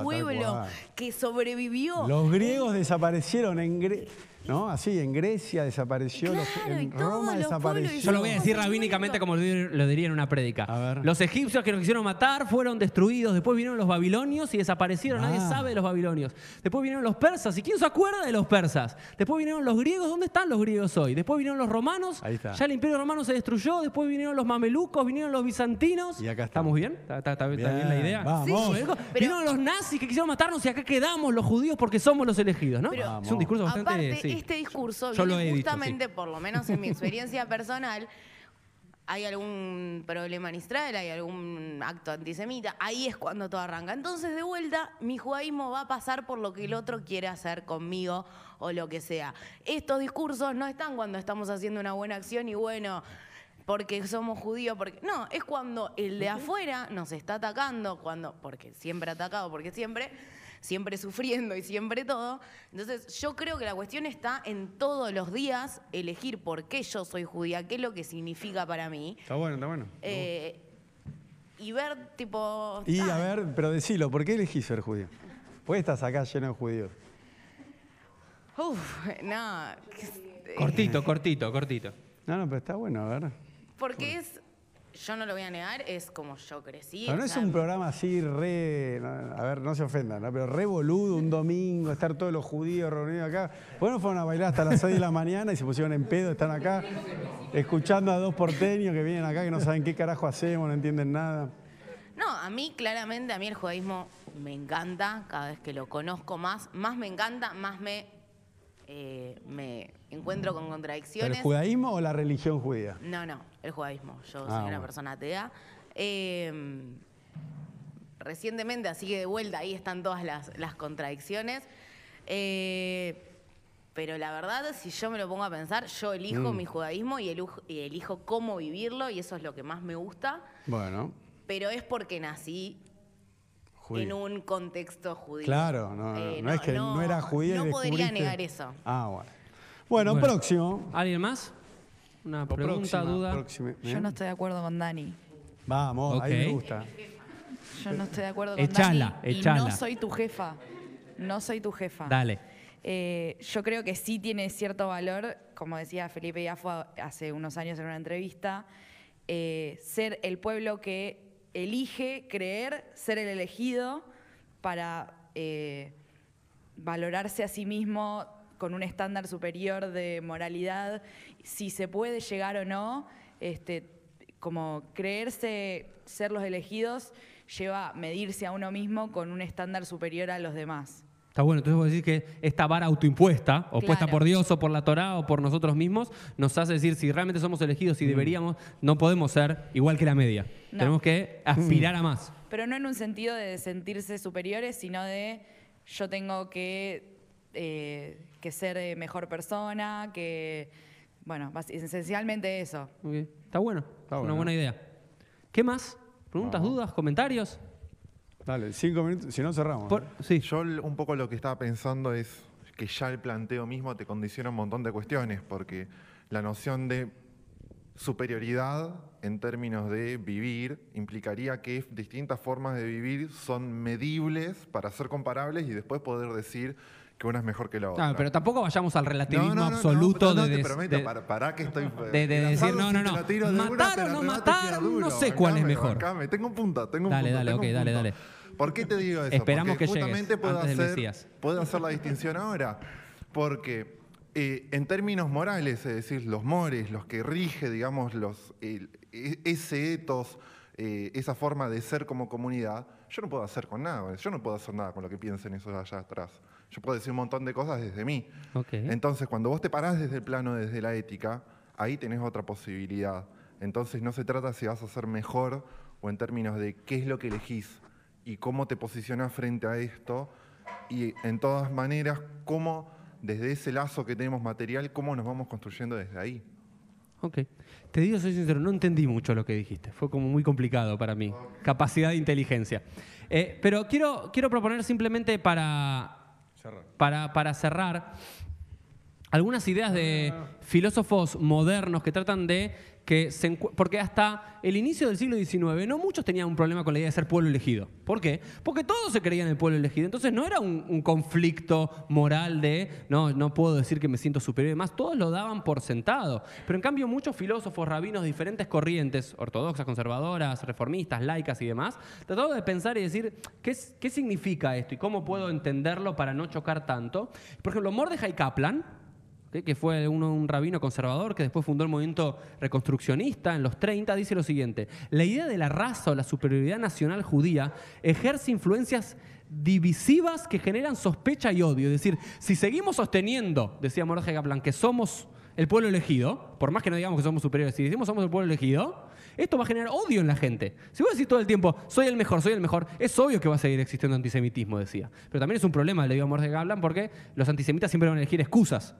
G: pueblo que sobrevivió.
B: Los griegos desaparecieron en Gre- ¿no? Así, en Grecia desapareció, los-
G: Claro,
B: en Roma
G: los pueblos
B: desapareció.
A: Yo lo voy a decir rabínicamente como lo dir- lo diría en una prédica. Los egipcios que nos quisieron matar fueron destruidos. Después vinieron los babilonios y desaparecieron. Nadie
B: Ah.
A: sabe de los babilonios. Después vinieron los persas. ¿Y quién se acuerda de los persas? Después vinieron los griegos. ¿Dónde están los griegos hoy? Después vinieron los romanos.
B: Ahí está.
A: Ya el imperio romano se destruyó. Después vinieron los mamelucos. Vinieron los bizantinos.
B: Y acá
A: ¿Estamos
B: estamos.
A: bien? ¿Está, está- está bien la
B: Bien,
A: idea?
B: vamos.
G: Sí, pero-
A: Vinieron los nazis que quisieron matarnos y acá quedamos los judíos porque somos los elegidos, ¿no?
G: Pero-
A: es un discurso bastante...
G: Aparte,
A: sí.
G: Este discurso
A: Yo
G: viene
A: dicho,
G: justamente, por lo menos en mi experiencia personal, hay algún problema en Israel, hay algún acto antisemita, ahí es cuando todo arranca. Entonces, de vuelta, mi judaísmo va a pasar por lo que el otro quiere hacer conmigo o lo que sea. Estos discursos no están cuando estamos haciendo una buena acción y bueno, porque somos judíos, porque no, es cuando el de afuera nos está atacando, cuando porque siempre atacado, porque siempre siempre sufriendo y siempre todo. Entonces, yo creo que la cuestión está en todos los días elegir por qué yo soy judía, qué es lo que significa para mí.
B: Está bueno, está bueno.
G: Eh, y ver, tipo.
B: y a ver, pero decilo, ¿por qué elegís ser judío? ¿Por qué estás acá lleno de judíos?
G: Uf, no.
A: Cortito, cortito, cortito.
B: No, no, pero está bueno, a ver.
G: Porque es. Yo no lo voy a negar, es como yo crecí.
B: Pero no es un programa así re, a ver, no se ofendan, ¿no? pero re boludo un domingo, estar todos los judíos reunidos acá. ¿Por qué no fueron a bailar hasta las 6 de la mañana y se pusieron en pedo, están acá, escuchando a dos porteños que vienen acá que no saben qué carajo hacemos, no entienden nada?
G: No, a mí claramente, a mí el judaísmo me encanta, cada vez que lo conozco más, más me encanta, más me, eh, me encuentro con
B: ¿Pero
G: contradicciones.
B: ¿El judaísmo o la religión judía?
G: No, no, el judaísmo. Yo soy
B: Ah,
G: una
B: bueno.
G: persona atea. Eh, recientemente, así que de vuelta, ahí están todas las, las contradicciones. Eh, pero la verdad, si yo me lo pongo a pensar, yo elijo
B: Mm.
G: mi judaísmo y elijo, y elijo cómo vivirlo, y eso es lo que más me gusta.
B: Bueno,
G: Pero es porque nací
B: judío.
G: en un contexto judío.
B: Claro, no, no,
G: Eh,
B: no es que no, era judío
G: No
B: y
G: podría negar eso.
B: Ah, bueno. Bueno,
A: Bueno.
B: próximo.
A: ¿Alguien más? Una
B: O
A: pregunta,
B: próxima,
A: duda.
B: próxima.
H: Yo no estoy de acuerdo con Dani.
B: Vamos, ahí me
A: Ok.
B: gusta.
H: Yo no estoy de acuerdo con
A: Echala,
H: Dani.
A: echala.
H: Y no soy tu jefa. No soy tu jefa.
A: Dale.
H: Eh, yo creo que sí tiene cierto valor, como decía Felipe Yafo hace unos años en una entrevista, eh, ser el pueblo que elige creer, ser el elegido para eh, valorarse a sí mismo con un estándar superior de moralidad, si se puede llegar o no, este, como creerse ser los elegidos lleva a medirse a uno mismo con un estándar superior a los demás.
A: Está bueno, entonces vos decís que esta vara autoimpuesta, o puesta por Dios o por la Torá o por nosotros mismos, nos hace decir si realmente somos elegidos, si deberíamos, no podemos ser igual que la media.
H: No.
A: Tenemos que aspirar a más.
H: Pero no en un sentido de sentirse superiores, sino de yo tengo que, eh, que ser mejor persona, que, bueno, esencialmente eso.
A: Está bueno,
B: Está
A: es una buena idea. ¿Qué más? ¿Preguntas, dudas, comentarios?
B: Dale, cinco minutos, si no cerramos.
A: Por- sí.
C: Yo un poco lo que estaba pensando es que ya el planteo mismo te condiciona un montón de cuestiones, porque la noción de superioridad en términos de vivir implicaría que distintas formas de vivir son medibles para ser comparables y después poder decir que una es mejor que la otra.
A: Ah, pero tampoco vayamos al relativismo
C: No, no, no, no,
A: absoluto
C: no, no,
A: de, des-
C: prometo,
A: de-
C: para, para que estoy
A: de- de decir, no, no, no, matar o no matar, no sé cuál es
C: Bancame,
A: mejor.
C: bancame. Tengo un punto, tengo un
A: Dale,
C: punto.
A: dale,
C: tengo
A: ok,
C: un
A: dale,
C: punto.
A: dale.
C: ¿Por qué te digo eso?
A: Esperamos
C: Porque
A: que
C: justamente puedo hacer, puedo hacer la distinción ahora. Porque eh, en términos morales, es decir, los mores, los que rige, digamos, los, e- ese etos, eh, esa forma de ser como comunidad, yo no puedo hacer con nada. Yo no puedo hacer nada con lo que piensen esos allá atrás. Yo puedo decir un montón de cosas desde mí. Entonces, cuando vos te parás desde el plano, desde la ética, ahí tenés otra posibilidad. Entonces, no se trata si vas a ser mejor o en términos de qué es lo que elegís y cómo te posicionás frente a esto y en todas maneras, cómo desde ese lazo que tenemos material, cómo nos vamos construyendo desde ahí.
A: Ok. Te digo, soy sincero, no entendí mucho lo que dijiste. Fue como muy complicado para mí. Capacidad de inteligencia. Eh, pero quiero, quiero proponer simplemente para, para, para cerrar algunas ideas de filósofos modernos que tratan de que se porque hasta el inicio del siglo XIX no muchos tenían un problema con la idea de ser pueblo elegido. ¿Por qué? Porque todos se creían el pueblo elegido. Entonces no era un, conflicto moral de no, no puedo decir que me siento superior y demás. Todos lo daban por sentado. Pero en cambio muchos filósofos, rabinos diferentes corrientes, ortodoxas, conservadoras, reformistas, laicas y demás, trataban de pensar y decir ¿qué, qué significa esto y cómo puedo entenderlo para no chocar tanto. Por ejemplo, Mordecai Kaplan, que fue uno- un rabino conservador que después fundó el movimiento reconstruccionista en los 30, dice lo siguiente, la idea de la raza o la superioridad nacional judía ejerce influencias divisivas que generan sospecha y odio. Es decir, si seguimos sosteniendo, decía Mordecai Kaplan, que somos el pueblo elegido, por más que no digamos que somos superiores, si decimos somos el pueblo elegido, esto va a generar odio en la gente. Si vos decís todo el tiempo, soy el mejor, soy el mejor, es obvio que va a seguir existiendo antisemitismo, decía. Pero también es un problema el de Mordecai Kaplan porque los antisemitas siempre van a elegir excusas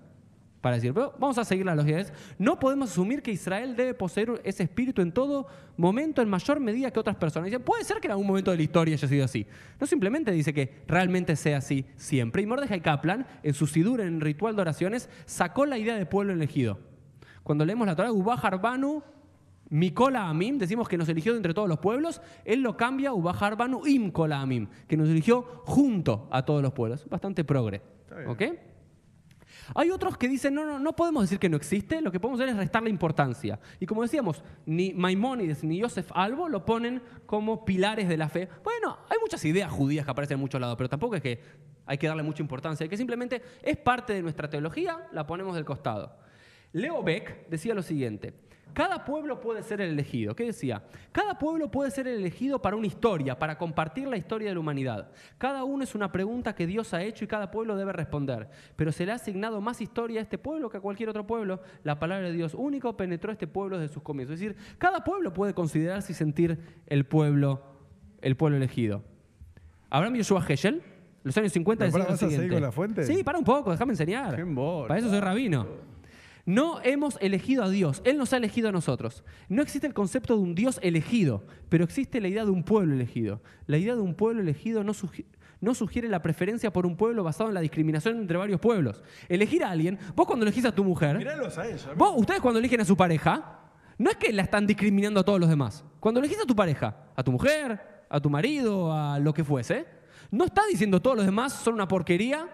A: para decir, pero vamos a seguir la lógica. No podemos asumir que Israel debe poseer ese espíritu en todo momento, en mayor medida que otras personas. Dicen, puede ser que en algún momento de la historia haya sido así. No simplemente dice que realmente sea así siempre. Y Mordecai Kaplan, en su Sidur, en Ritual de Oraciones, sacó la idea de pueblo elegido. Cuando leemos la Torah, Ubah Harbanu, Mikola Amim, decimos que nos eligió de entre todos los pueblos, él lo cambia Ubah Harbanu Imkola Amim, que nos eligió junto a todos los pueblos. Bastante progre. ¿Ok? Hay otros que dicen, no, no, no podemos decir que no existe, lo que podemos hacer es restarle importancia. Y como decíamos, ni Maimónides ni Joseph Albo lo ponen como pilares de la fe. Bueno, hay muchas ideas judías que aparecen en muchos lados, pero tampoco es que hay que darle mucha importancia, es que simplemente es parte de nuestra teología, la ponemos del costado. Leo Beck decía lo siguiente, cada pueblo puede ser el elegido. ¿Qué decía? Cada pueblo puede ser el elegido para una historia, para compartir la historia de la humanidad. Cada uno es una pregunta que Dios ha hecho y cada pueblo debe responder. Pero se le ha asignado más historia a este pueblo que a cualquier otro pueblo. La palabra de Dios único penetró a este pueblo desde sus comienzos. Es decir, cada pueblo puede considerarse y sentir el pueblo, el pueblo elegido. Abraham Yoshua Heschel, los años 50
B: ¿Pero
A: decía
B: para,
A: lo siguiente.
B: con la fuente?
A: Sí, para un poco, déjame enseñar. Para eso soy rabino. No hemos elegido a Dios, Él nos ha elegido a nosotros. No existe el concepto de un Dios elegido, pero existe la idea de un pueblo elegido. La idea de un pueblo elegido no, sugi- no sugiere la preferencia por un pueblo basado en la discriminación entre varios pueblos. Elegir a alguien, vos cuando elegís a tu mujer,
B: a
A: vos, ustedes cuando eligen a su pareja, no es que la están discriminando a todos los demás. Cuando elegís a tu pareja, a tu mujer, a tu marido, a lo que fuese, no está diciendo todos los demás son una porquería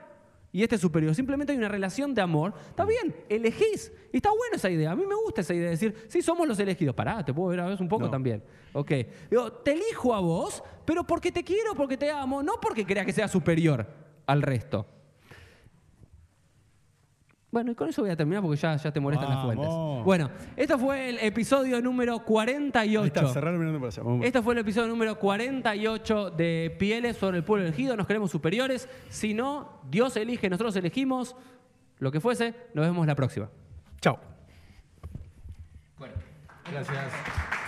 A: y este es superior. Simplemente hay una relación de amor. Está bien, elegís. Y está buena esa idea. A mí me gusta esa idea de decir, sí, somos los elegidos. Pará, te puedo ver a veces un poco
B: No.
A: también. Ok. Digo, te elijo a vos, pero porque te quiero, porque te amo, no porque crea que sea superior al resto. Bueno, y con eso voy a terminar porque ya, ya te molestan las
B: Vamos.
A: fuentes. Bueno, esto fue el episodio número 48.
B: Ahí está, cerrar mirando para allá. Vamos.
A: Este fue el episodio número 48 de Pieles sobre el pueblo elegido. Nos queremos superiores. Si no, Dios elige, nosotros elegimos. Lo que fuese, nos vemos la próxima.
B: Chao.
A: Gracias.